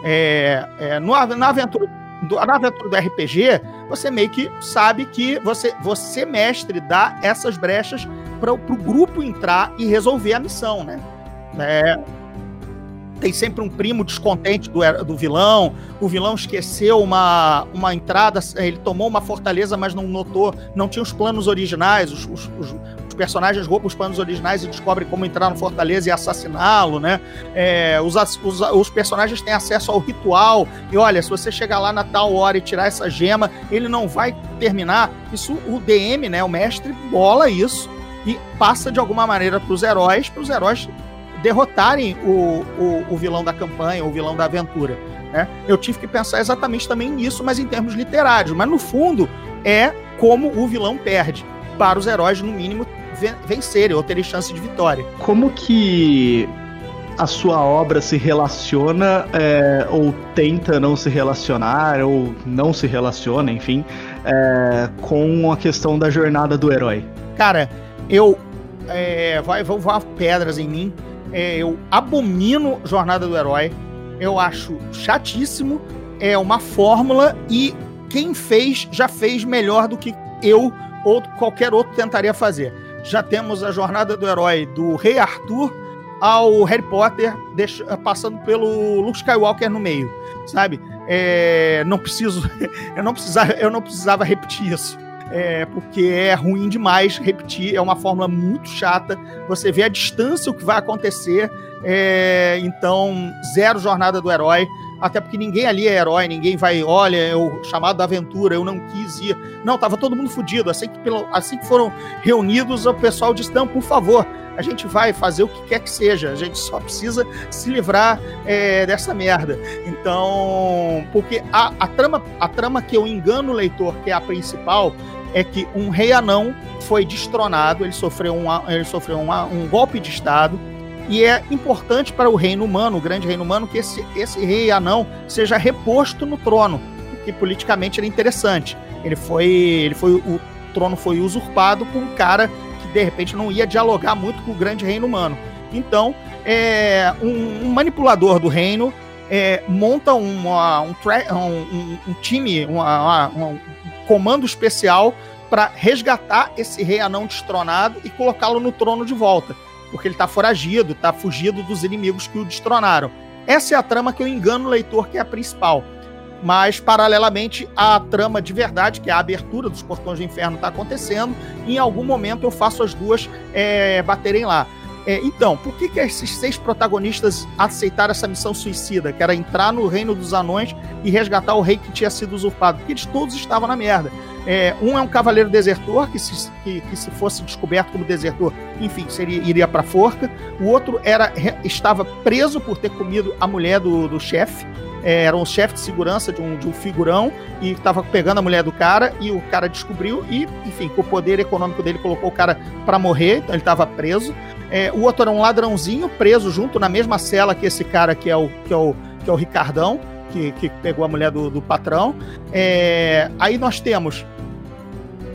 É, é, no, na, aventura, do, na aventura do RPG, você meio que sabe que você, você mestre, dá essas brechas para o grupo entrar e resolver a missão, né? É, tem sempre um primo descontente do, do vilão. O vilão esqueceu uma, uma entrada, ele tomou uma fortaleza, mas não notou, não tinha os planos originais. Os, os, os, os personagens roubam os planos originais e descobrem como entrar na fortaleza e assassiná-lo, né? É, os, os, os, personagens têm acesso ao ritual. E olha, se você chegar lá na tal hora e tirar essa gema, ele não vai terminar. Isso o DM, né? O mestre bola isso e passa de alguma maneira para os heróis, para os heróis derrotarem o, o, o vilão da campanha, o vilão da aventura. Né? Eu tive que pensar exatamente também nisso, mas em termos literários. Mas no fundo, é como o vilão perde, para os heróis, no mínimo, vencerem ou terem chance de vitória. Como que a sua obra se relaciona é, ou tenta não se relacionar ou não se relaciona, enfim, é, com a questão da jornada do herói? Cara, eu é, vai vão voar pedras em mim, é, eu abomino Jornada do Herói. Eu acho chatíssimo. É uma fórmula e quem fez já fez melhor do que eu ou qualquer outro tentaria fazer. Já temos a Jornada do Herói do Rei Arthur ao Harry Potter, passando pelo Luke Skywalker no meio, sabe? É, não preciso, eu não precisava, eu não precisava repetir isso é, porque é ruim demais repetir, é uma fórmula muito chata. Você vê a distância o que vai acontecer, é, então zero jornada do herói. Até porque ninguém ali é herói, ninguém vai, olha, eu chamado da aventura, eu não quis ir. Não, tava todo mundo fudido. Assim que, pelo, assim que foram reunidos, o pessoal disse: não, por favor, a gente vai fazer o que quer que seja, a gente só precisa se livrar é, dessa merda. Então, porque a, a, trama, a trama que eu engano o leitor, que é a principal, é que um rei anão foi destronado, ele sofreu, um, ele sofreu um, um golpe de Estado, e é importante para o reino humano, o grande reino humano, que esse, esse rei anão seja reposto no trono, porque politicamente era interessante. Ele foi, ele foi, o trono foi usurpado por um cara que de repente não ia dialogar muito com o grande reino humano. Então, é, um, um manipulador do reino é, monta uma, um, um, um, time, uma, uma, um comando especial para resgatar esse rei anão destronado e colocá-lo no trono de volta. Porque ele está foragido, está fugido dos inimigos que o destronaram. Essa é a trama que eu engano o leitor, que é a principal. Mas, paralelamente, a trama de verdade, que é a abertura dos portões do inferno, está acontecendo. Em algum momento eu faço as duas é, baterem lá. É, então, por que, que esses seis protagonistas aceitaram essa missão suicida, que era entrar no reino dos anões e resgatar o rei que tinha sido usurpado? Porque eles todos estavam na merda. É, um é um cavaleiro desertor, que se, que, que se fosse descoberto como desertor, enfim, seria, iria pra forca. O outro era estava preso por ter comido a mulher do, do chefe. É, era um chefe de segurança de um, de um figurão e estava pegando a mulher do cara e o cara descobriu e, enfim, com o poder econômico dele colocou o cara para morrer, então ele estava preso. É, o outro era um ladrãozinho preso junto na mesma cela que esse cara que é o, que é o, que é o Ricardão, que, que pegou a mulher do, do patrão. É, aí nós temos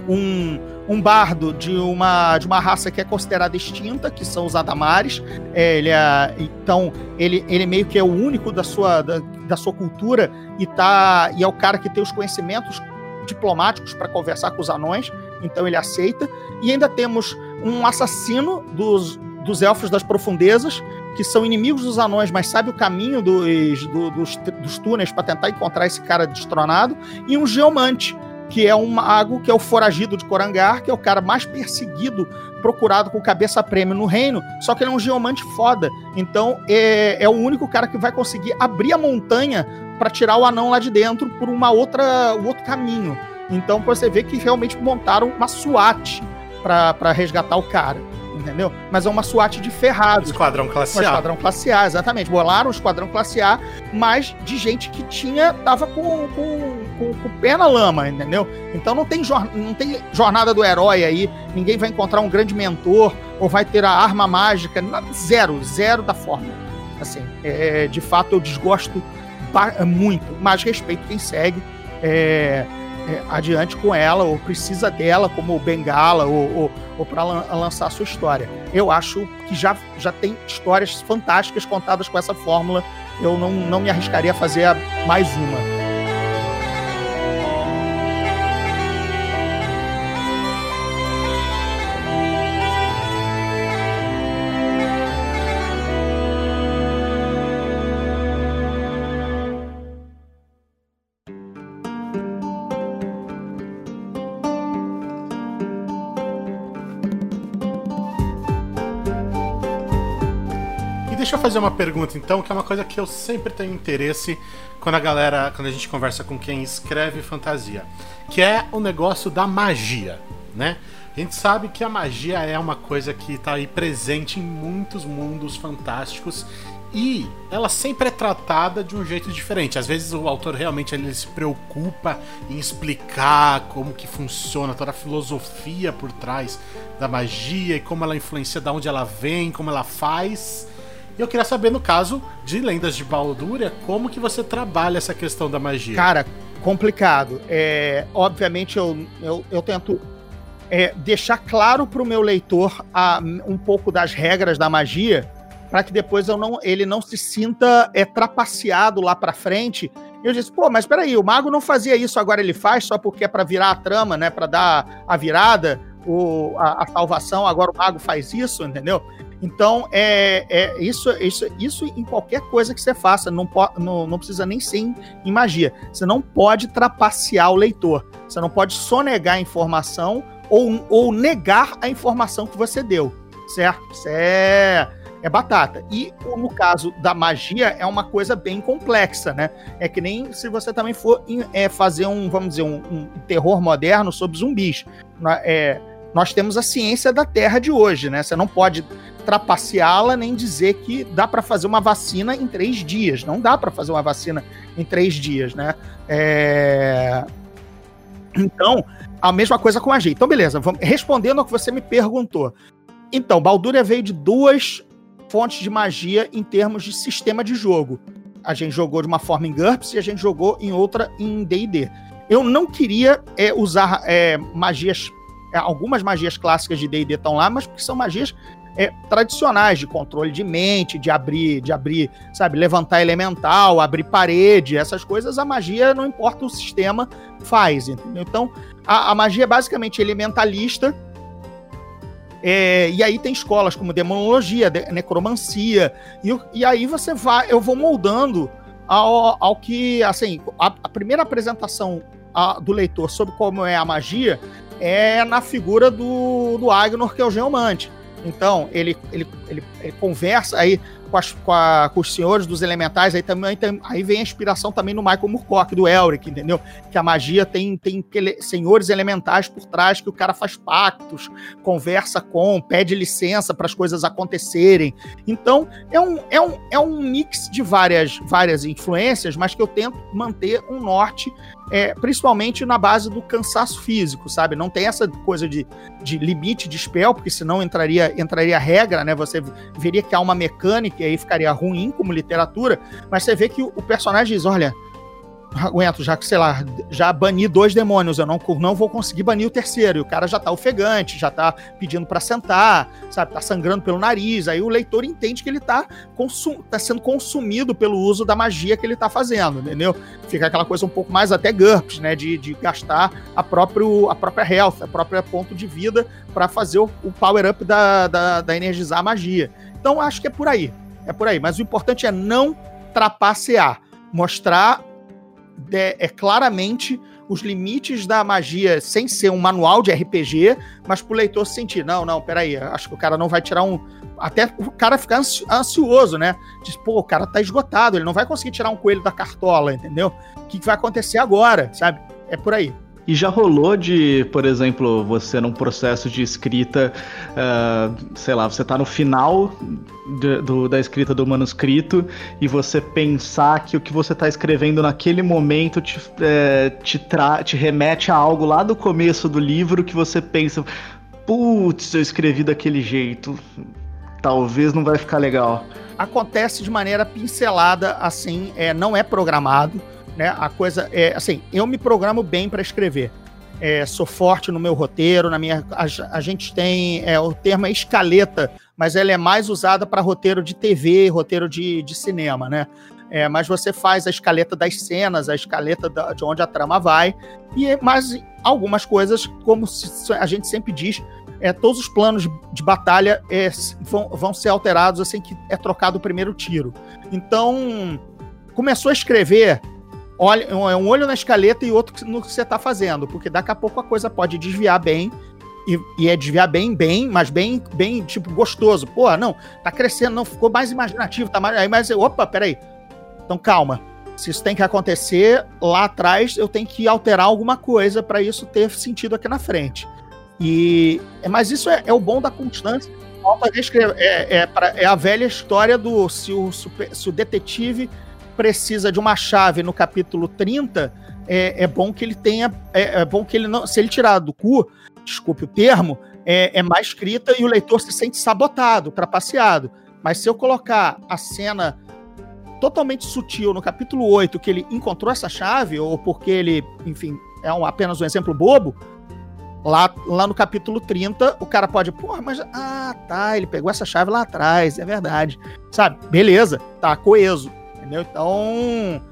um, um bardo de uma, de uma raça que é considerada extinta, que são os Adamares. É, ele é, então, ele, ele meio que é o único da sua, da, da sua cultura e, tá, e é o cara que tem os conhecimentos diplomáticos para conversar com os anões, então ele aceita. E ainda temos um assassino dos, dos elfos das profundezas, que são inimigos dos anões, mas sabe o caminho dos, do, dos, dos túneis para tentar encontrar esse cara destronado, e um geomante, que é um mago que é o foragido de Corangar, que é o cara mais perseguido, procurado com cabeça prêmio no reino, só que ele é um geomante foda. Então é, é o único cara que vai conseguir abrir a montanha para tirar o anão lá de dentro por uma outra, um outro caminho. Então você vê que realmente montaram uma SWAT para resgatar o cara entendeu? Mas é uma SWAT de ferrados. Esquadrão classe A. esquadrão classe A, exatamente. Bolaram um esquadrão classe A, mas de gente que tinha, tava com, com, com, com o pé na lama, entendeu? Então não tem, não tem jornada do herói aí, ninguém vai encontrar um grande mentor, ou vai ter a arma mágica, zero, zero da forma. Assim, é, de fato eu desgosto muito, mas respeito quem segue. É, é, adiante com ela, ou precisa dela como bengala, ou, ou, ou para lan lançar a sua história. Eu acho que já, já tem histórias fantásticas contadas com essa fórmula. Eu não, não me arriscaria a fazer mais uma. Deixa eu fazer uma pergunta então, que é uma coisa que eu sempre tenho interesse quando a galera, quando a gente conversa com quem escreve fantasia, que é o negócio da magia, né? A gente sabe que a magia é uma coisa que está aí presente em muitos mundos fantásticos e ela sempre é tratada de um jeito diferente. Às vezes o autor realmente ele se preocupa em explicar como que funciona toda a filosofia por trás da magia e como ela influencia, de onde ela vem, como ela faz. E eu queria saber, no caso de Lendas de Baldúria, como que você trabalha essa questão da magia? Cara, complicado. É, obviamente eu, eu, eu tento é, deixar claro para o meu leitor a, um pouco das regras da magia, para que depois eu não, ele não se sinta é, trapaceado lá para frente. Eu disse, pô, mas peraí, o mago não fazia isso, agora ele faz só porque é para virar a trama, né? Para dar a virada, o, a, a salvação, agora o mago faz isso, entendeu? Então, é, é isso, isso, isso em qualquer coisa que você faça, não, não, não precisa nem ser em, em, magia. Você não pode trapacear o leitor. Você não pode sonegar a informação ou, ou negar a informação que você deu, certo? Isso é, é batata. E no caso da magia, é uma coisa bem complexa, né? É que nem se você também for é, fazer um, vamos dizer, um, um terror moderno sobre zumbis. É, nós temos a ciência da Terra de hoje, né? Você não pode trapaceá-la nem dizer que dá para fazer uma vacina em três dias. Não dá para fazer uma vacina em três dias, né? É... Então, a mesma coisa com a gente. Então, beleza, vamos... respondendo ao que você me perguntou. Então, Balduria veio de duas fontes de magia em termos de sistema de jogo. A gente jogou de uma forma em GURPS e a gente jogou em outra em D&D. Eu não queria é, usar é, magias é, algumas magias clássicas de D&D estão lá, mas porque são magias é, tradicionais de controle de mente, de abrir, de abrir, sabe, levantar elemental, abrir parede, essas coisas, a magia, não importa o sistema, faz, entendeu? Então, a, a magia é basicamente elementalista, É, e aí tem escolas como demonologia, de, necromancia, e, e aí você vai, eu vou moldando ao, ao que, assim, a, a primeira apresentação a, do leitor sobre como é a magia é na figura do, do Agnor, que é o geomante. Então, ele, ele, ele, ele conversa aí com, as, com, a, com, os senhores dos elementais, aí também tem, aí vem a inspiração também no Michael Moorcock, do Elric, entendeu? Que a magia tem, tem senhores elementais por trás que o cara faz pactos, conversa com, pede licença para as coisas acontecerem. Então, é um, é um, é um mix de várias, várias influências, mas que eu tento manter um norte é, principalmente na base do cansaço físico, sabe? Não tem essa coisa de, de limite de spell, porque senão entraria, entraria regra, né? Você veria que há uma mecânica e aí ficaria ruim como literatura, mas você vê que o, personagem diz: olha, aguento, já que, sei lá, já bani dois demônios, eu não, não vou conseguir banir o terceiro. E o cara já tá ofegante, já tá pedindo para sentar, sabe? Tá sangrando pelo nariz. Aí o leitor entende que ele tá, consum tá sendo consumido pelo uso da magia que ele tá fazendo, entendeu? Fica aquela coisa um pouco mais até GURPS, né? De, de gastar a, próprio, a própria health, a própria ponto de vida para fazer o, o power-up da, da, da energizar a magia. Então acho que é por aí. É por aí. Mas o importante é não trapacear. Mostrar é, é, claramente os limites da magia sem ser um manual de RPG, mas pro leitor sentir, não, não, peraí, acho que o cara não vai tirar um. Até o cara ficar ansi ansioso, né? Diz, pô, o cara tá esgotado, ele não vai conseguir tirar um coelho da cartola, entendeu? O que, que vai acontecer agora, sabe? É por aí. E já rolou de, por exemplo, você num processo de escrita, uh, sei lá, você tá no final de, do, da escrita do manuscrito e você pensar que o que você tá escrevendo naquele momento te, é, te, te remete a algo lá do começo do livro que você pensa, putz, eu escrevi daquele jeito, talvez não vai ficar legal. Acontece de maneira pincelada, assim, é, não é programado né? A coisa é assim, eu me programo bem para escrever. É, sou forte no meu roteiro, na minha a, a gente tem é, o termo é escaleta, mas ela é mais usada para roteiro de TV, roteiro de, de cinema, né? É, mas você faz a escaleta das cenas, a escaleta da, de onde a trama vai, e mas algumas coisas, como a gente sempre diz, é, todos os planos de batalha é, vão, vão ser alterados assim que é trocado o primeiro tiro. Então, começou a escrever, olha, é um olho na escaleta e outro no que você está fazendo, porque daqui a pouco a coisa pode desviar bem. E, e, é desviar bem, bem, mas bem, bem, tipo, gostoso. Pô, não, tá crescendo, não, ficou mais imaginativo, tá mais. Aí, mas, opa, peraí. Então calma. Se isso tem que acontecer lá atrás, eu tenho que alterar alguma coisa para isso ter sentido aqui na frente. E, mas isso é, é o bom da constância. É, é, é, a velha história do se o, se o detetive precisa de uma chave no capítulo 30, é, é bom que ele tenha. É, é, bom que ele não. Se ele tirar do cu, desculpe o termo, é, é mais escrita e o leitor se sente sabotado, trapaceado. Mas se eu colocar a cena totalmente sutil no capítulo 8, que ele encontrou essa chave, ou porque ele, enfim, é um, apenas um exemplo bobo, lá, lá no capítulo 30, o cara pode, porra, mas. Ah, tá, ele pegou essa chave lá atrás, é verdade. Sabe? Beleza, tá coeso entendeu? Então,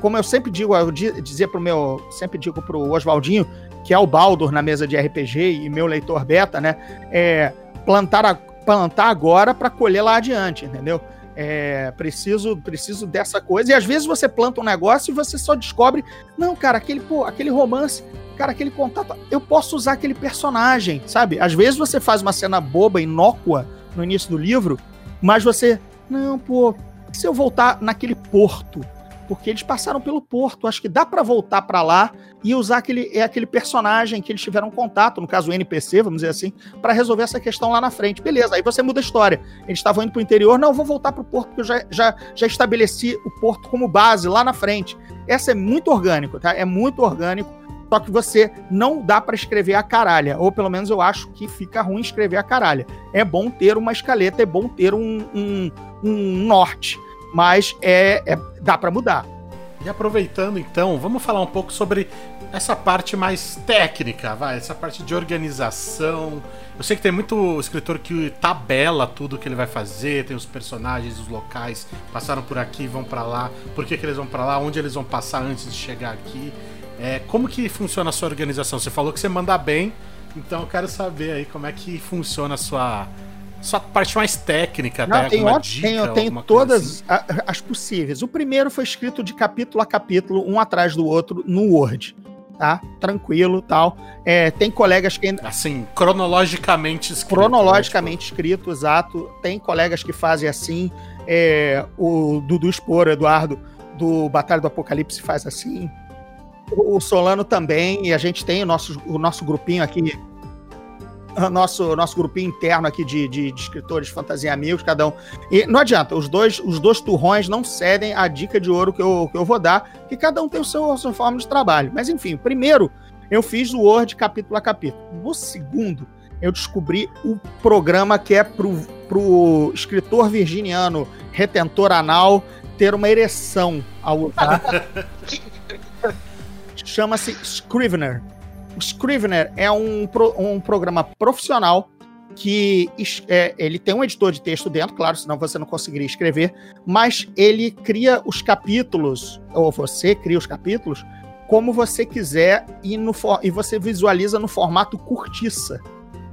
como eu sempre digo, eu dizia pro meu, sempre digo pro Oswaldinho, que é o Baldur na mesa de RPG e meu leitor beta, né? É plantar, a, plantar agora para colher lá adiante, entendeu? É, preciso, preciso dessa coisa. E às vezes você planta um negócio e você só descobre, não, cara, aquele, pô, aquele romance, cara, aquele contato, eu posso usar aquele personagem, sabe? Às vezes você faz uma cena boba, inócua no início do livro, mas você, não, pô, se eu voltar naquele porto? Porque eles passaram pelo porto, acho que dá para voltar para lá e usar aquele, é aquele personagem que eles tiveram contato, no caso o NPC, vamos dizer assim, para resolver essa questão lá na frente. Beleza, aí você muda a história. Eles estavam indo pro interior, não, vou voltar pro porto, porque eu já, já, já estabeleci o porto como base lá na frente. Essa é muito orgânico, tá? É muito orgânico só que você não dá para escrever a caralha, ou pelo menos eu acho que fica ruim escrever a caralha. É bom ter uma escaleta, é bom ter um, um, um norte mas é, é dá para mudar. E aproveitando então, vamos falar um pouco sobre essa parte mais técnica, vai, essa parte de organização. Eu sei que tem muito escritor que tabela tudo que ele vai fazer, tem os personagens, os locais, passaram por aqui, vão para lá, por que, que eles vão para lá, onde eles vão passar antes de chegar aqui. É, como que funciona a sua organização? Você falou que você manda bem, Então eu quero saber aí como é que funciona a sua sua parte mais técnica, Não, tá? tem Alguma dica, tenho, tenho todas assim? as possíveis. O primeiro foi escrito de capítulo a capítulo, um atrás do outro, no Word. Tá? Tranquilo tal. É, tem colegas que ainda. Assim, cronologicamente escrito. cronologicamente escrito, exato. Tem colegas que fazem assim. É, o Dudu Esporo, Eduardo, do Batalha do Apocalipse, faz assim. O Solano também, e a gente tem o nosso, o nosso grupinho aqui, nosso, nosso grupinho interno aqui de, de, de escritores fantasia amigos, cada um. E não adianta, os dois, os dois turrões não cedem a dica de ouro que eu, que eu vou dar, que cada um tem o seu, a sua forma de trabalho. Mas enfim, primeiro eu fiz o Word capítulo a capítulo. No segundo, eu descobri o programa que é pro, pro escritor virginiano retentor anal ter uma ereção ao. Chama-se Scrivener. O Scrivener é um, um programa profissional que é, ele tem um editor de texto dentro, claro, senão você não conseguiria escrever, mas ele cria os capítulos, ou você cria os capítulos, como você quiser e, no, e você visualiza no formato cortiça,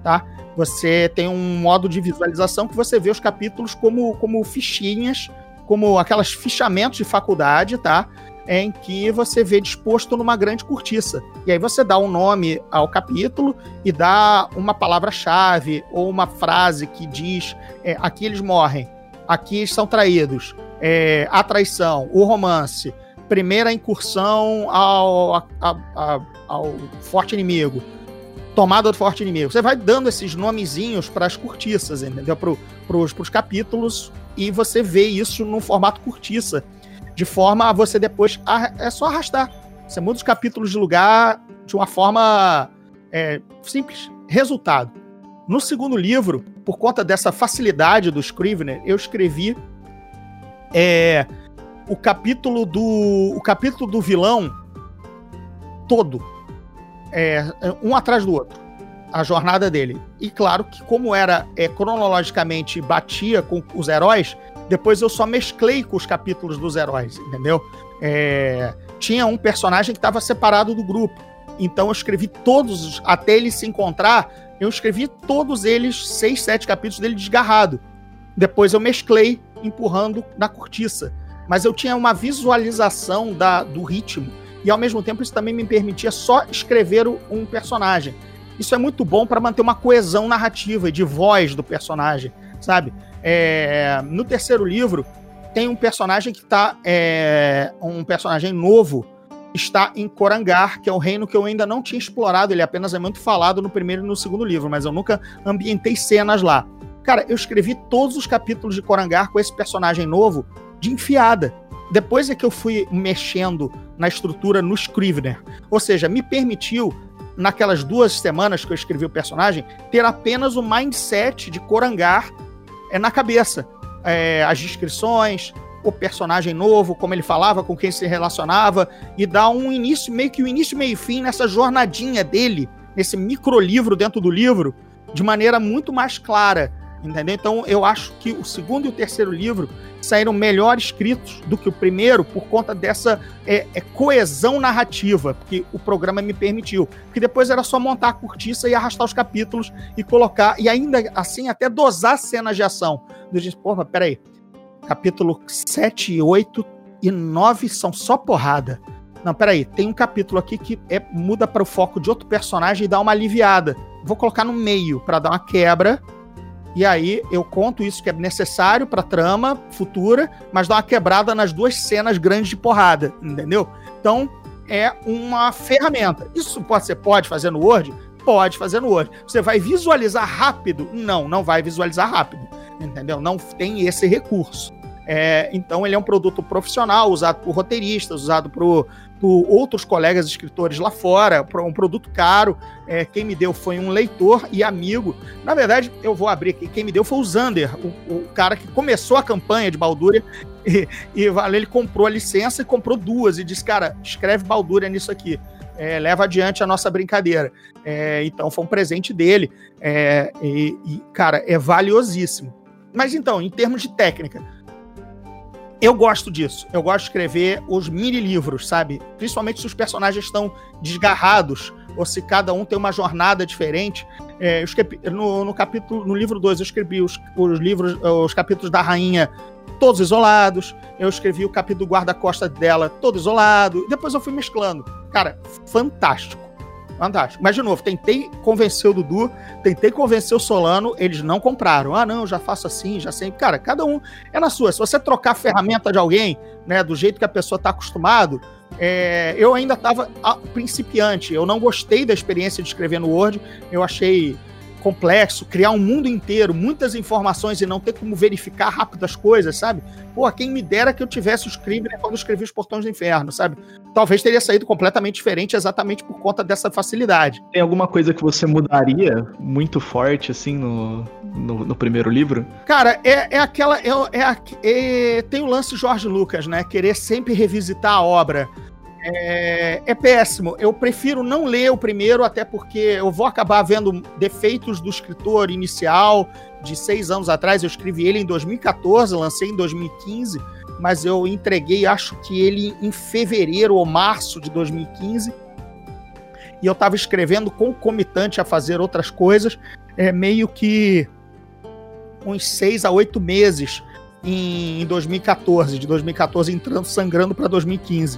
tá? Você tem um modo de visualização que você vê os capítulos como, como fichinhas, como aquelas fichamentos de faculdade, tá? Em que você vê disposto numa grande cortiça. E aí você dá um nome ao capítulo e dá uma palavra-chave ou uma frase que diz: é, aqui eles morrem, aqui são traídos, é, a traição, o romance, primeira incursão ao, a- a- a- ao forte inimigo, tomada do forte inimigo. Você vai dando esses nomezinhos para as cortiças, entendeu? Para os capítulos e você vê isso num formato cortiça, de forma a você depois é só arrastar. Você muda os capítulos de lugar de uma forma é, simples. Resultado. No segundo livro, por conta dessa facilidade do Scrivener, eu escrevi é, o capítulo do o capítulo do vilão todo, é, um atrás do outro, a jornada dele. E claro que como era é, cronologicamente batia com os heróis, depois eu só mesclei com os capítulos dos heróis, entendeu? É, tinha um personagem que estava separado do grupo. Então eu escrevi todos, os- até ele se encontrar, eu escrevi todos eles, seis, sete capítulos dele desgarrado. Depois eu mesclei, empurrando na cortiça. Mas eu tinha uma visualização da, do ritmo. E ao mesmo tempo isso também me permitia só escrever um personagem. Isso é muito bom para manter uma coesão narrativa e de voz do personagem, sabe? É, no terceiro livro, tem um personagem que está. um personagem novo está em Corangar, que é um reino que eu ainda não tinha explorado, ele apenas é muito falado no primeiro e no segundo livro, mas eu nunca ambientei cenas lá. Cara, eu escrevi todos os capítulos de Corangar com esse personagem novo de enfiada. Depois é que eu fui mexendo na estrutura no Scrivener. Ou seja, me permitiu, naquelas duas semanas que eu escrevi o personagem, ter apenas o mindset de Corangar é, na cabeça. É, as descrições, o personagem novo, como ele falava, com quem se relacionava, e dar um início, meio que um início, meio fim nessa jornadinha dele, nesse microlivro dentro do livro, de maneira muito mais clara. Entendeu? Então eu acho que o segundo e o terceiro livro saíram melhor escritos do que o primeiro por conta dessa é, é, coesão narrativa que o programa me permitiu. Porque depois era só montar a cortiça e arrastar os capítulos e colocar, e ainda assim até dosar cenas de ação. Eu disse, porra, peraí, capítulo 7, 8 e 9 são só porrada. Não, peraí, tem um capítulo aqui que é, muda para o foco de outro personagem e dá uma aliviada. Vou colocar no meio para dar uma quebra. E aí eu conto isso que é necessário para trama futura, mas dá uma quebrada nas duas cenas grandes de porrada, entendeu? Então é uma ferramenta. Isso pode, você pode fazer no Word? Pode fazer no Word. Você vai visualizar rápido? Não, não vai visualizar rápido, entendeu? Não tem esse recurso. É, então ele é um produto profissional, usado por roteiristas, usado por, por outros colegas escritores lá fora, um produto caro. É, quem me deu foi um leitor e amigo. Na verdade, eu vou abrir aqui. Quem me deu foi o Zander, o, o cara que começou a campanha de Baldúria. E, e ele comprou a licença e comprou duas e disse: Cara, escreve Baldúria nisso aqui. É, leva adiante a nossa brincadeira. É, então foi um presente dele. É, e, e, cara, é valiosíssimo. Mas então, em termos de técnica, eu gosto disso. Eu gosto de escrever os mini livros, sabe? Principalmente se os personagens estão desgarrados ou se cada um tem uma jornada diferente. É, eu escrevi, no, no, capítulo, no livro 2, eu escrevi os, os livros, os capítulos da rainha todos isolados. Eu escrevi o capítulo do guarda-costa dela todo isolado. Depois eu fui mesclando. Cara, fantástico. Fantástico. Mas, de novo, tentei convencer o Dudu, tentei convencer o Solano, eles não compraram. Ah, não, já faço assim, já sei. Cara, cada um é na sua. Se você trocar a ferramenta de alguém, né, do jeito que a pessoa está acostumado, é, eu ainda estava principiante. Eu não gostei da experiência de escrever no Word. Eu achei complexo, criar um mundo inteiro, muitas informações e não ter como verificar rápido as coisas, sabe? Pô, quem me dera que eu tivesse o Scrivener quando eu escrevi Os Portões do Inferno, sabe? Talvez teria saído completamente diferente exatamente por conta dessa facilidade. Tem alguma coisa que você mudaria muito forte, assim, no, no, no primeiro livro? Cara, é, é aquela. É, é, é, tem o lance Jorge Lucas, né? Querer sempre revisitar a obra é, é, péssimo. Eu prefiro não ler o primeiro, até porque eu vou acabar vendo defeitos do escritor inicial de seis anos atrás. Eu escrevi ele em 2014, lancei em 2015, mas eu entreguei, acho que ele em fevereiro ou março de 2015. E eu estava escrevendo concomitante a fazer outras coisas, é, meio que uns seis a oito meses em 2014, de 2014 entrando sangrando para 2015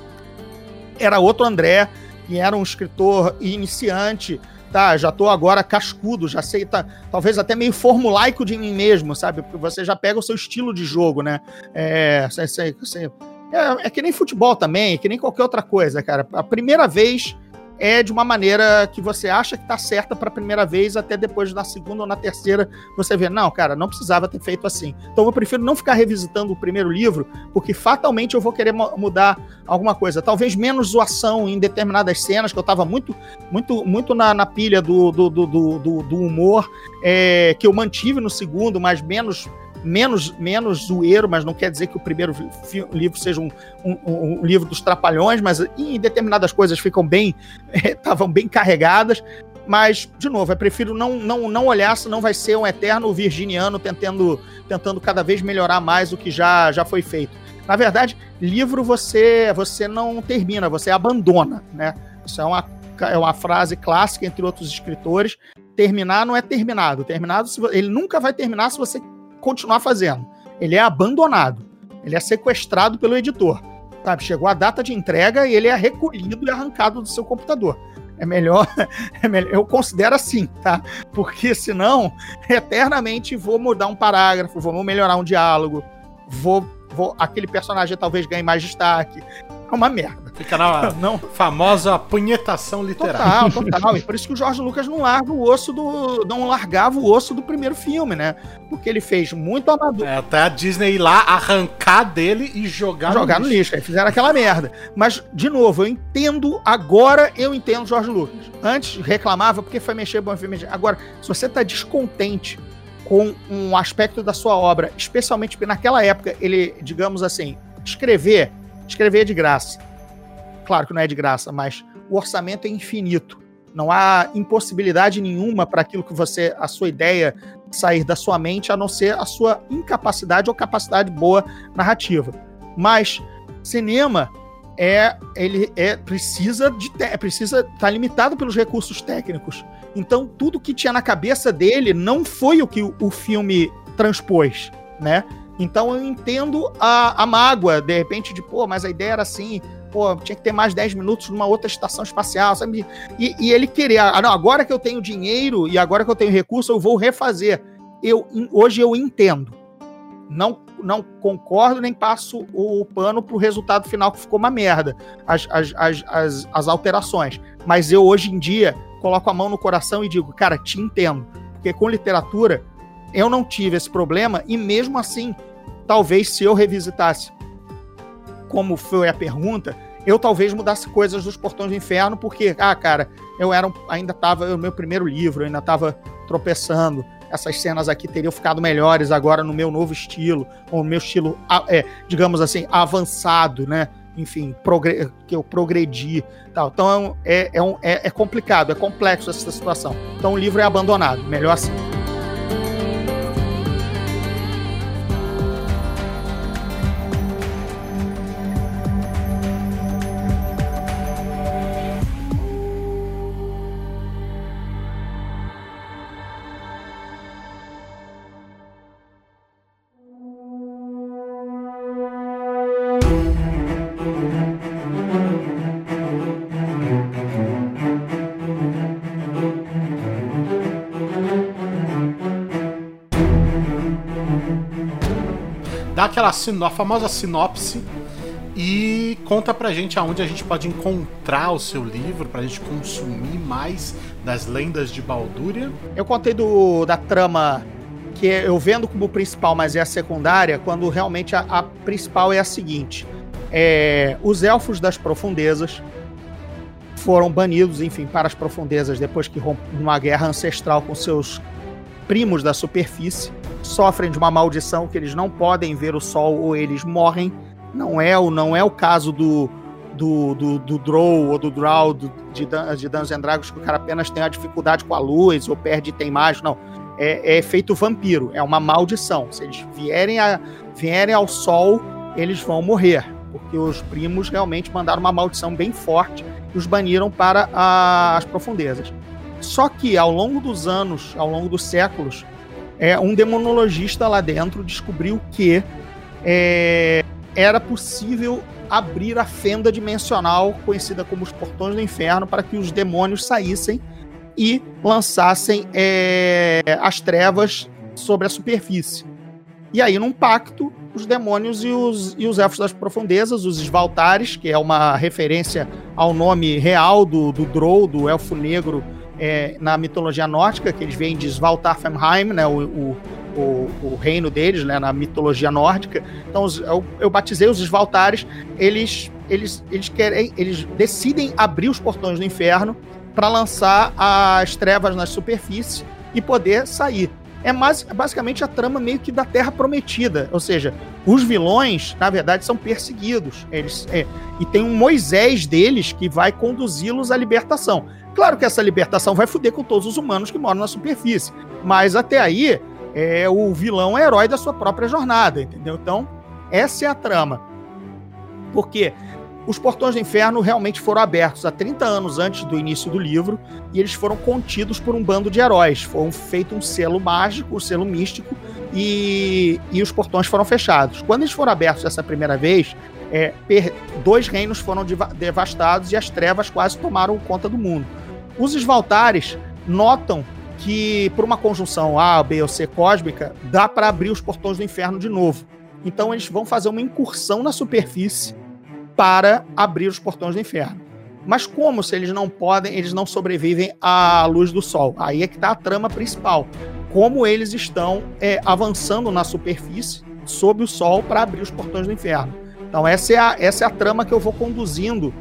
era outro André, que era um escritor iniciante, tá? Já tô agora cascudo, já sei, tá, talvez até meio formulaico de mim mesmo, sabe? Porque você já pega o seu estilo de jogo, né? É, sei, sei, sei, é, é que nem futebol também, é que nem qualquer outra coisa, cara. A primeira vez é de uma maneira que você acha que está certa para a primeira vez, até depois na segunda ou na terceira você vê, não, cara, não precisava ter feito assim. Então eu prefiro não ficar revisitando o primeiro livro, porque fatalmente eu vou querer mudar alguma coisa. Talvez menos zoação em determinadas cenas, que eu estava muito, muito, muito na, na pilha do, do, do, do, do humor, é, que eu mantive no segundo, mas menos menos, menos zoeiro, mas não quer dizer que o primeiro livro seja um, um, um livro dos trapalhões, mas em determinadas coisas ficam bem, estavam bem carregadas. Mas, de novo, eu prefiro não, não, não olhar, senão vai ser um eterno virginiano tentando, tentando cada vez melhorar mais o que já, já foi feito. Na verdade, livro você você não termina, você abandona, né? Isso é uma, é uma frase clássica entre outros escritores. Terminar não é terminado. Terminado, ele nunca vai terminar se você continuar fazendo. Ele é abandonado. Ele é sequestrado pelo editor. Sabe? Chegou a data de entrega e ele é recolhido e arrancado do seu computador. É melhor, é melhor, eu considero assim, tá? Porque senão, eternamente vou mudar um parágrafo, vou melhorar um diálogo, vou, vou aquele personagem talvez ganhe mais destaque, é uma merda. Fica na não. famosa punhetação literária. Total, total. E por isso que o Jorge Lucas não larga o osso do. não largava o osso do primeiro filme, né? Porque ele fez muito amador. É, até a Disney ir lá arrancar dele e jogar, jogar no, lixo. no lixo. Aí fizeram aquela merda. Mas, de novo, eu entendo. Agora eu entendo o Jorge Lucas. Antes reclamava porque foi mexer, bom. Agora, se você tá descontente com um aspecto da sua obra, especialmente porque naquela época ele, digamos assim, escrever Escrever é de graça. Claro que não é de graça, mas o orçamento é infinito. Não há impossibilidade nenhuma para aquilo que você, a sua ideia sair da sua mente, a não ser a sua incapacidade ou capacidade boa narrativa. Mas cinema é ele é precisa de é, precisa estar tá limitado pelos recursos técnicos. Então tudo que tinha na cabeça dele não foi o que o, o filme transpôs, né? Então eu entendo a, a mágoa, de repente, de, pô, mas a ideia era assim, pô, tinha que ter mais 10 minutos numa outra estação espacial, sabe? E, e ele querer, ah, não, agora que eu tenho dinheiro e agora que eu tenho recurso, eu vou refazer. Eu, hoje eu entendo. Não, não concordo nem passo o pano pro resultado final que ficou uma merda, as, as, as, as, as alterações. Mas eu hoje em dia coloco a mão no coração e digo, cara, te entendo. Porque com literatura eu não tive esse problema e mesmo assim, talvez se eu revisitasse, como foi a pergunta, eu talvez mudasse coisas dos Portões do Inferno, porque, ah, cara, eu era ainda estava no meu primeiro livro, eu ainda estava tropeçando. Essas cenas aqui teriam ficado melhores agora no meu novo estilo, ou no meu estilo, é, digamos assim, avançado, né? Enfim, que eu progredi, tal. Então é, é, um, é, é complicado, é complexo essa situação. Então o livro é abandonado, melhor assim. A famosa sinopse e conta pra gente aonde a gente pode encontrar o seu livro, pra gente consumir mais das lendas de Baldúria. Eu contei do, da trama que eu vendo como principal, mas é a secundária, quando realmente a, a principal é a seguinte: é, os elfos das profundezas foram banidos, enfim, para as profundezas depois que rompem uma guerra ancestral com seus primos da superfície, sofrem de uma maldição que eles não podem ver o sol ou eles morrem. Não é o não é o caso do do, do, do Drow ou do Drow do, de, de Dungeons Dragons que o cara apenas tem a dificuldade com a luz ou perde tem mais, não é, é feito vampiro, é uma maldição. Se eles vierem, a, vierem ao sol, eles vão morrer, porque os primos realmente mandaram uma maldição bem forte e os baniram para a, as profundezas. Só que ao longo dos anos, ao longo dos séculos, é, um demonologista lá dentro descobriu que é, era possível abrir a fenda dimensional, conhecida como os portões do inferno, para que os demônios saíssem e lançassem é, as trevas sobre a superfície. E aí, num pacto, os demônios e os, e os elfos das profundezas, os Svaltares, que é uma referência ao nome real do, do Drow, do elfo negro é, na mitologia nórdica, que eles vêm de Svaltarfheim, né, o, o, o, o, reino deles, né, na mitologia nórdica. Então, eu, eu batizei os Svaltares, eles, eles, eles, querem, eles decidem abrir os portões do inferno para lançar as trevas na superfície e poder sair. É mais, basicamente a trama meio que da Terra Prometida, ou seja, os vilões, na verdade, são perseguidos. Eles, é, e tem um Moisés deles que vai conduzi-los à libertação. Claro que essa libertação vai foder com todos os humanos que moram na superfície, mas até aí é, o vilão é herói da sua própria jornada, entendeu? Então, essa é a trama. Porque os portões do inferno realmente foram abertos há 30 anos antes do início do livro e eles foram contidos por um bando de heróis. Foi feito um selo mágico, um selo místico e, e os portões foram fechados. Quando eles foram abertos essa primeira vez, é, dois reinos foram devastados e as trevas quase tomaram conta do mundo. Os Svaltares notam que, por uma conjunção A, B ou C cósmica, dá para abrir os portões do inferno de novo. Então eles vão fazer uma incursão na superfície para abrir os portões do inferno. Mas como se eles não podem, eles não sobrevivem à luz do sol? Aí é que está a trama principal. Como eles estão é, avançando na superfície, sob o sol, para abrir os portões do inferno. Então essa é a, essa é a trama que eu vou conduzindo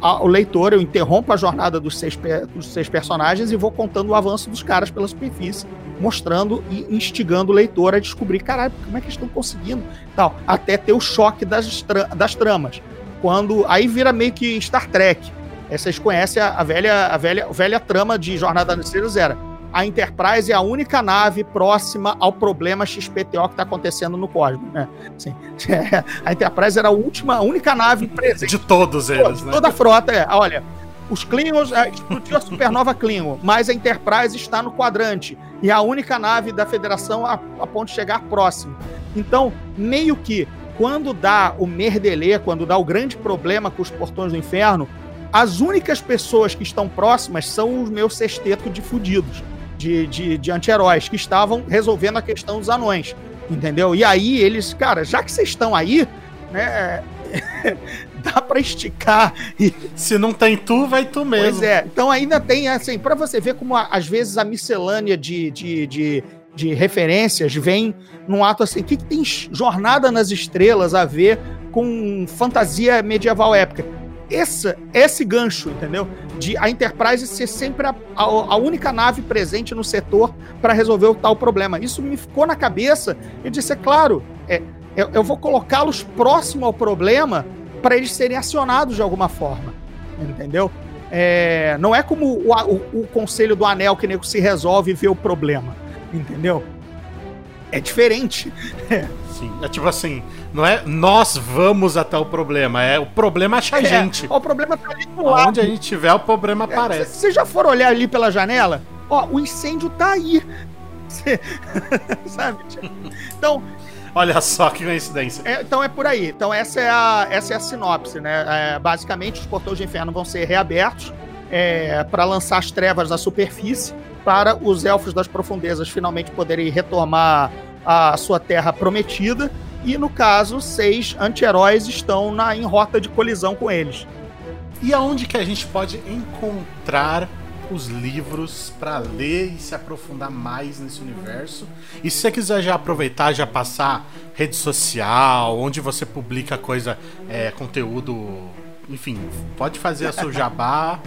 ao leitor. Eu interrompo a jornada dos seis, dos seis personagens e vou contando o avanço dos caras pela superfície, mostrando e instigando o leitor a descobrir, caralho, como é que eles estão conseguindo? Tal, até ter o choque das, das tramas quando aí vira meio que Star Trek. É, vocês conhecem a, a, velha, a, velha, a velha trama de Jornada nas Estrelas era a Enterprise é a única nave próxima ao problema XPTO que está acontecendo no cosmos, né? Assim, a Enterprise era a última, a única nave presente. De todos eles, né? Toda a frota, é. Olha, os Klingons, é, explodiu a supernova Klingon, mas a Enterprise está no quadrante. E é a única nave da Federação a, a ponto de chegar próximo. Então, meio que quando dá o merdelê, quando dá o grande problema com os portões do inferno, as únicas pessoas que estão próximas são os meus sextetos de fudidos, de, de, de anti-heróis, que estavam resolvendo a questão dos anões, entendeu? E aí eles, cara, já que vocês estão aí, né, dá para esticar. E... Se não tem tu, vai tu mesmo. Pois é, então ainda tem, assim, para você ver como às vezes a miscelânea de, de, de de referências vem num ato assim. O que, que tem Jornada nas Estrelas a ver com fantasia medieval épica? Esse, esse gancho, entendeu? De a Enterprise ser sempre a, a, a única nave presente no setor para resolver o tal problema. Isso me ficou na cabeça. Eu disse, é claro, é, eu, eu vou colocá-los próximo ao problema para eles serem acionados de alguma forma. Entendeu? É, não é como o, o, o, Conselho do Anel que nego se resolve e vê o problema entendeu? É diferente. Sim, é tipo assim, não é nós vamos até o problema, é o problema acha a é, gente. o problema tá ali do lado. Onde a gente tiver, o problema é, aparece. Vocês já foram olhar ali pela janela? Ó, o incêndio tá aí. Cê, sabe? Então, Olha só que coincidência. É, então é por aí. Então essa é a, essa é a sinopse, né? É, basicamente, os portões de inferno vão ser reabertos é, para lançar as trevas da superfície para os elfos das profundezas finalmente poderem retomar a sua terra prometida e no caso, seis anti-heróis estão na, em rota de colisão com eles. E aonde que a gente pode encontrar os livros para ler e se aprofundar mais nesse universo? E se você quiser já aproveitar, já passar rede social, onde você publica coisa, é, conteúdo, enfim, pode fazer a sua jabá.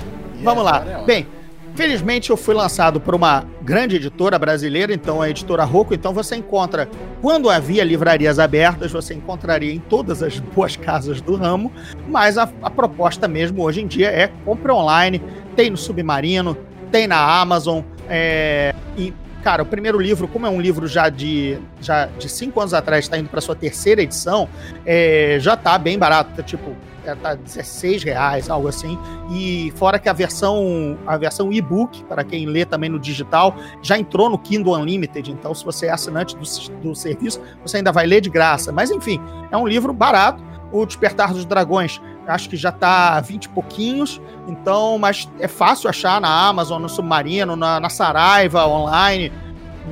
Vamos lá. É Bem, Felizmente eu fui lançado por uma grande editora brasileira, então a editora Rocco, então você encontra, quando havia livrarias abertas, você encontraria em todas as boas casas do ramo, mas a, a proposta mesmo hoje em dia é compra online, tem no Submarino, tem na Amazon, é, e cara, o primeiro livro, como é um livro já de, já de cinco anos atrás, está indo para sua terceira edição, é, já tá bem barato, tá, tipo é, tá 16 reais, algo assim. E fora que a versão a versão e-book, para quem lê também no digital, já entrou no Kindle Unlimited. Então, se você é assinante do, do serviço, você ainda vai ler de graça. Mas enfim, é um livro barato. O Despertar dos Dragões, acho que já tá 20 e pouquinhos. Então, mas é fácil achar na Amazon, no Submarino, na, na Saraiva, online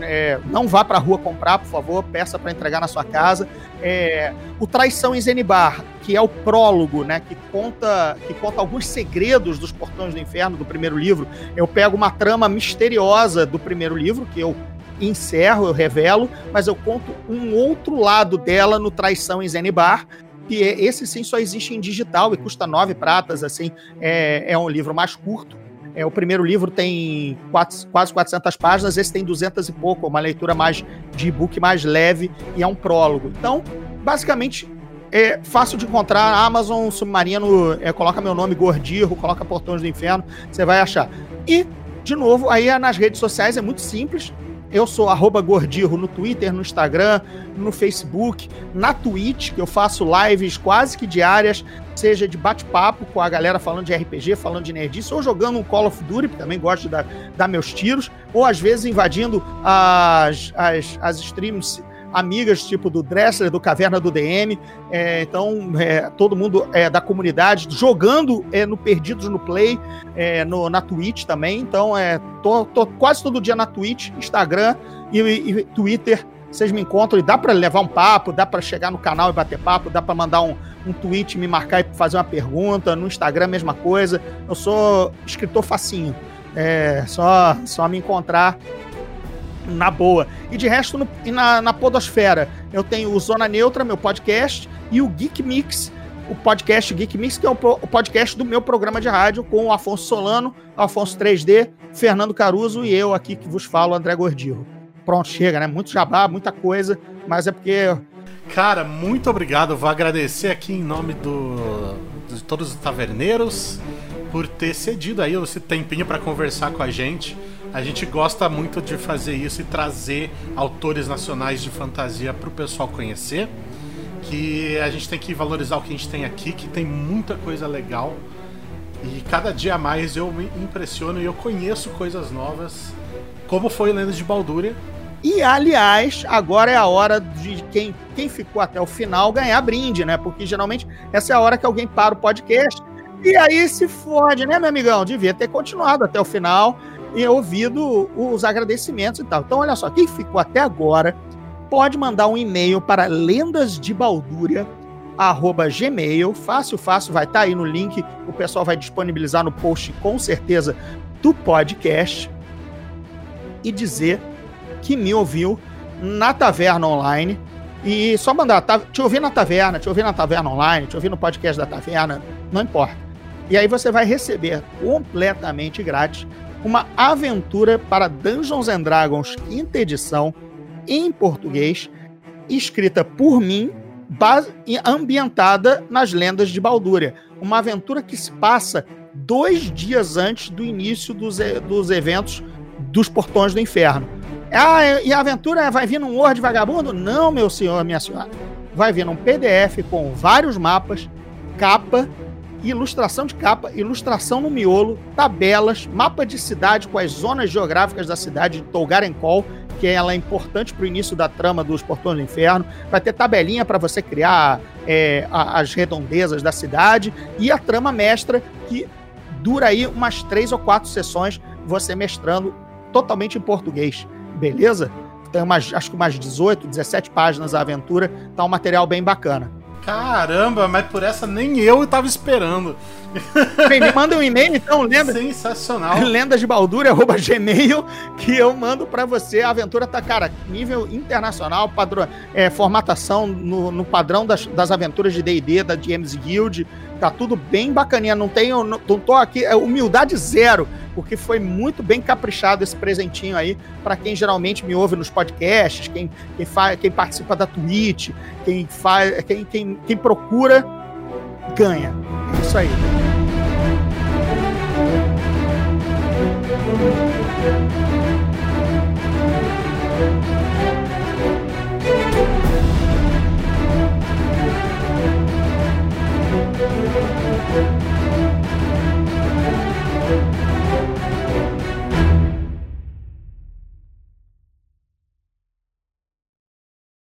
é, não vá para a rua comprar, por favor, peça para entregar na sua casa. É, o Traição em Zenibar, que é o prólogo, né, que conta, que conta alguns segredos dos Portões do Inferno do primeiro livro. Eu pego uma trama misteriosa do primeiro livro, que eu encerro, eu revelo, mas eu conto um outro lado dela no Traição em Zenibar, que é, esse sim só existe em digital e custa nove pratas, assim, é, é um livro mais curto. É, o primeiro livro tem quatro, quase 400 páginas, esse tem 200 e pouco, uma leitura mais de e-book mais leve e é um prólogo. Então, basicamente, é fácil de encontrar. Amazon Submarino, é, coloca meu nome Gordirro, coloca Portões do Inferno, você vai achar. E, de novo, aí é nas redes sociais é muito simples. Eu sou Gordirro no Twitter, no Instagram, no Facebook, na Twitch, que eu faço lives quase que diárias, seja de bate-papo com a galera falando de RPG, falando de nerdice, ou jogando um Call of Duty, que também gosto de dar, dar meus tiros, ou às vezes invadindo as, as, as streams amigas, tipo do Dressler, do Caverna do DM. É, então, é, todo mundo é, da comunidade jogando é, no Perdidos no Play, é, no, na Twitch também. Então, é, tô, tô, quase todo dia na Twitch, Instagram e, e Twitter. Vocês me encontram e dá para levar um papo, dá para chegar no canal e bater papo, dá para mandar um, um tweet, me marcar e fazer uma pergunta. No Instagram, mesma coisa. Eu sou escritor facinho. É só, só me encontrar na boa. E de resto, no, e na, na Podosfera, eu tenho o Zona Neutra, meu podcast, e o Geek Mix, o podcast Geek Mix, que é o, o podcast do meu programa de rádio, com o Afonso Solano, Afonso 3D, Fernando Caruso e eu aqui que vos falo, André Gordirro. Pronto, chega, né? Muito jabá, muita coisa, mas é porque. Cara, muito obrigado. Vou agradecer aqui em nome do, de todos os taverneiros por ter cedido aí esse tempinho para conversar com a gente. A gente gosta muito de fazer isso e trazer autores nacionais de fantasia para o pessoal conhecer. Que a gente tem que valorizar o que a gente tem aqui, que tem muita coisa legal. E cada dia mais eu me impressiono e eu conheço coisas novas, como foi Lendas de Baldúria. E, aliás, agora é a hora de quem, quem ficou até o final ganhar brinde, né? Porque geralmente essa é a hora que alguém para o podcast. E aí se fode, né, meu amigão? Devia ter continuado até o final ouvido os agradecimentos e tal. Então, olha só, quem ficou até agora pode mandar um e-mail para lendasdebaldúria@gmail. Fácil, fácil, vai estar tá aí no link. O pessoal vai disponibilizar no post com certeza do podcast e dizer que me ouviu na taverna online. E só mandar, tá, te ouvir na taverna, te ouvir na taverna online, te ouvir no podcast da taverna, não importa. E aí você vai receber completamente grátis uma aventura para Dungeons and Dragons quinta edição em português, escrita por mim, e ambientada nas lendas de Baldúria. Uma aventura que se passa dois dias antes do início dos, dos eventos dos Portões do Inferno. Ah, e a aventura vai vir num Word vagabundo? Não, meu senhor, minha senhora. Vai vir num PDF com vários mapas, capa ilustração de capa, ilustração no miolo, tabelas, mapa de cidade com as zonas geográficas da cidade de Tolgarenkol, que ela é importante para o início da trama dos Portões do Inferno. Vai ter tabelinha para você criar é, as redondezas da cidade e a trama mestra que dura aí umas três ou quatro sessões você mestrando totalmente em português. Beleza? tem umas, acho que umas 18, 17 páginas a aventura, tá um material bem bacana. Caramba, mas por essa nem eu tava esperando. Bem, me manda um e-mail então, lenda. Sensacional. Lendas de arroba gmail, que eu mando para você. A aventura tá, cara, nível internacional, padrão, é, formatação no, no padrão das, das aventuras de D&D, da James Guild. Tá tudo bem bacaninha. Não tenho, não, não tô aqui, é humildade zero porque foi muito bem caprichado esse presentinho aí para quem geralmente me ouve nos podcasts, quem, quem, faz, quem participa da Twitch, quem, faz, quem, quem, quem procura, ganha. É isso aí.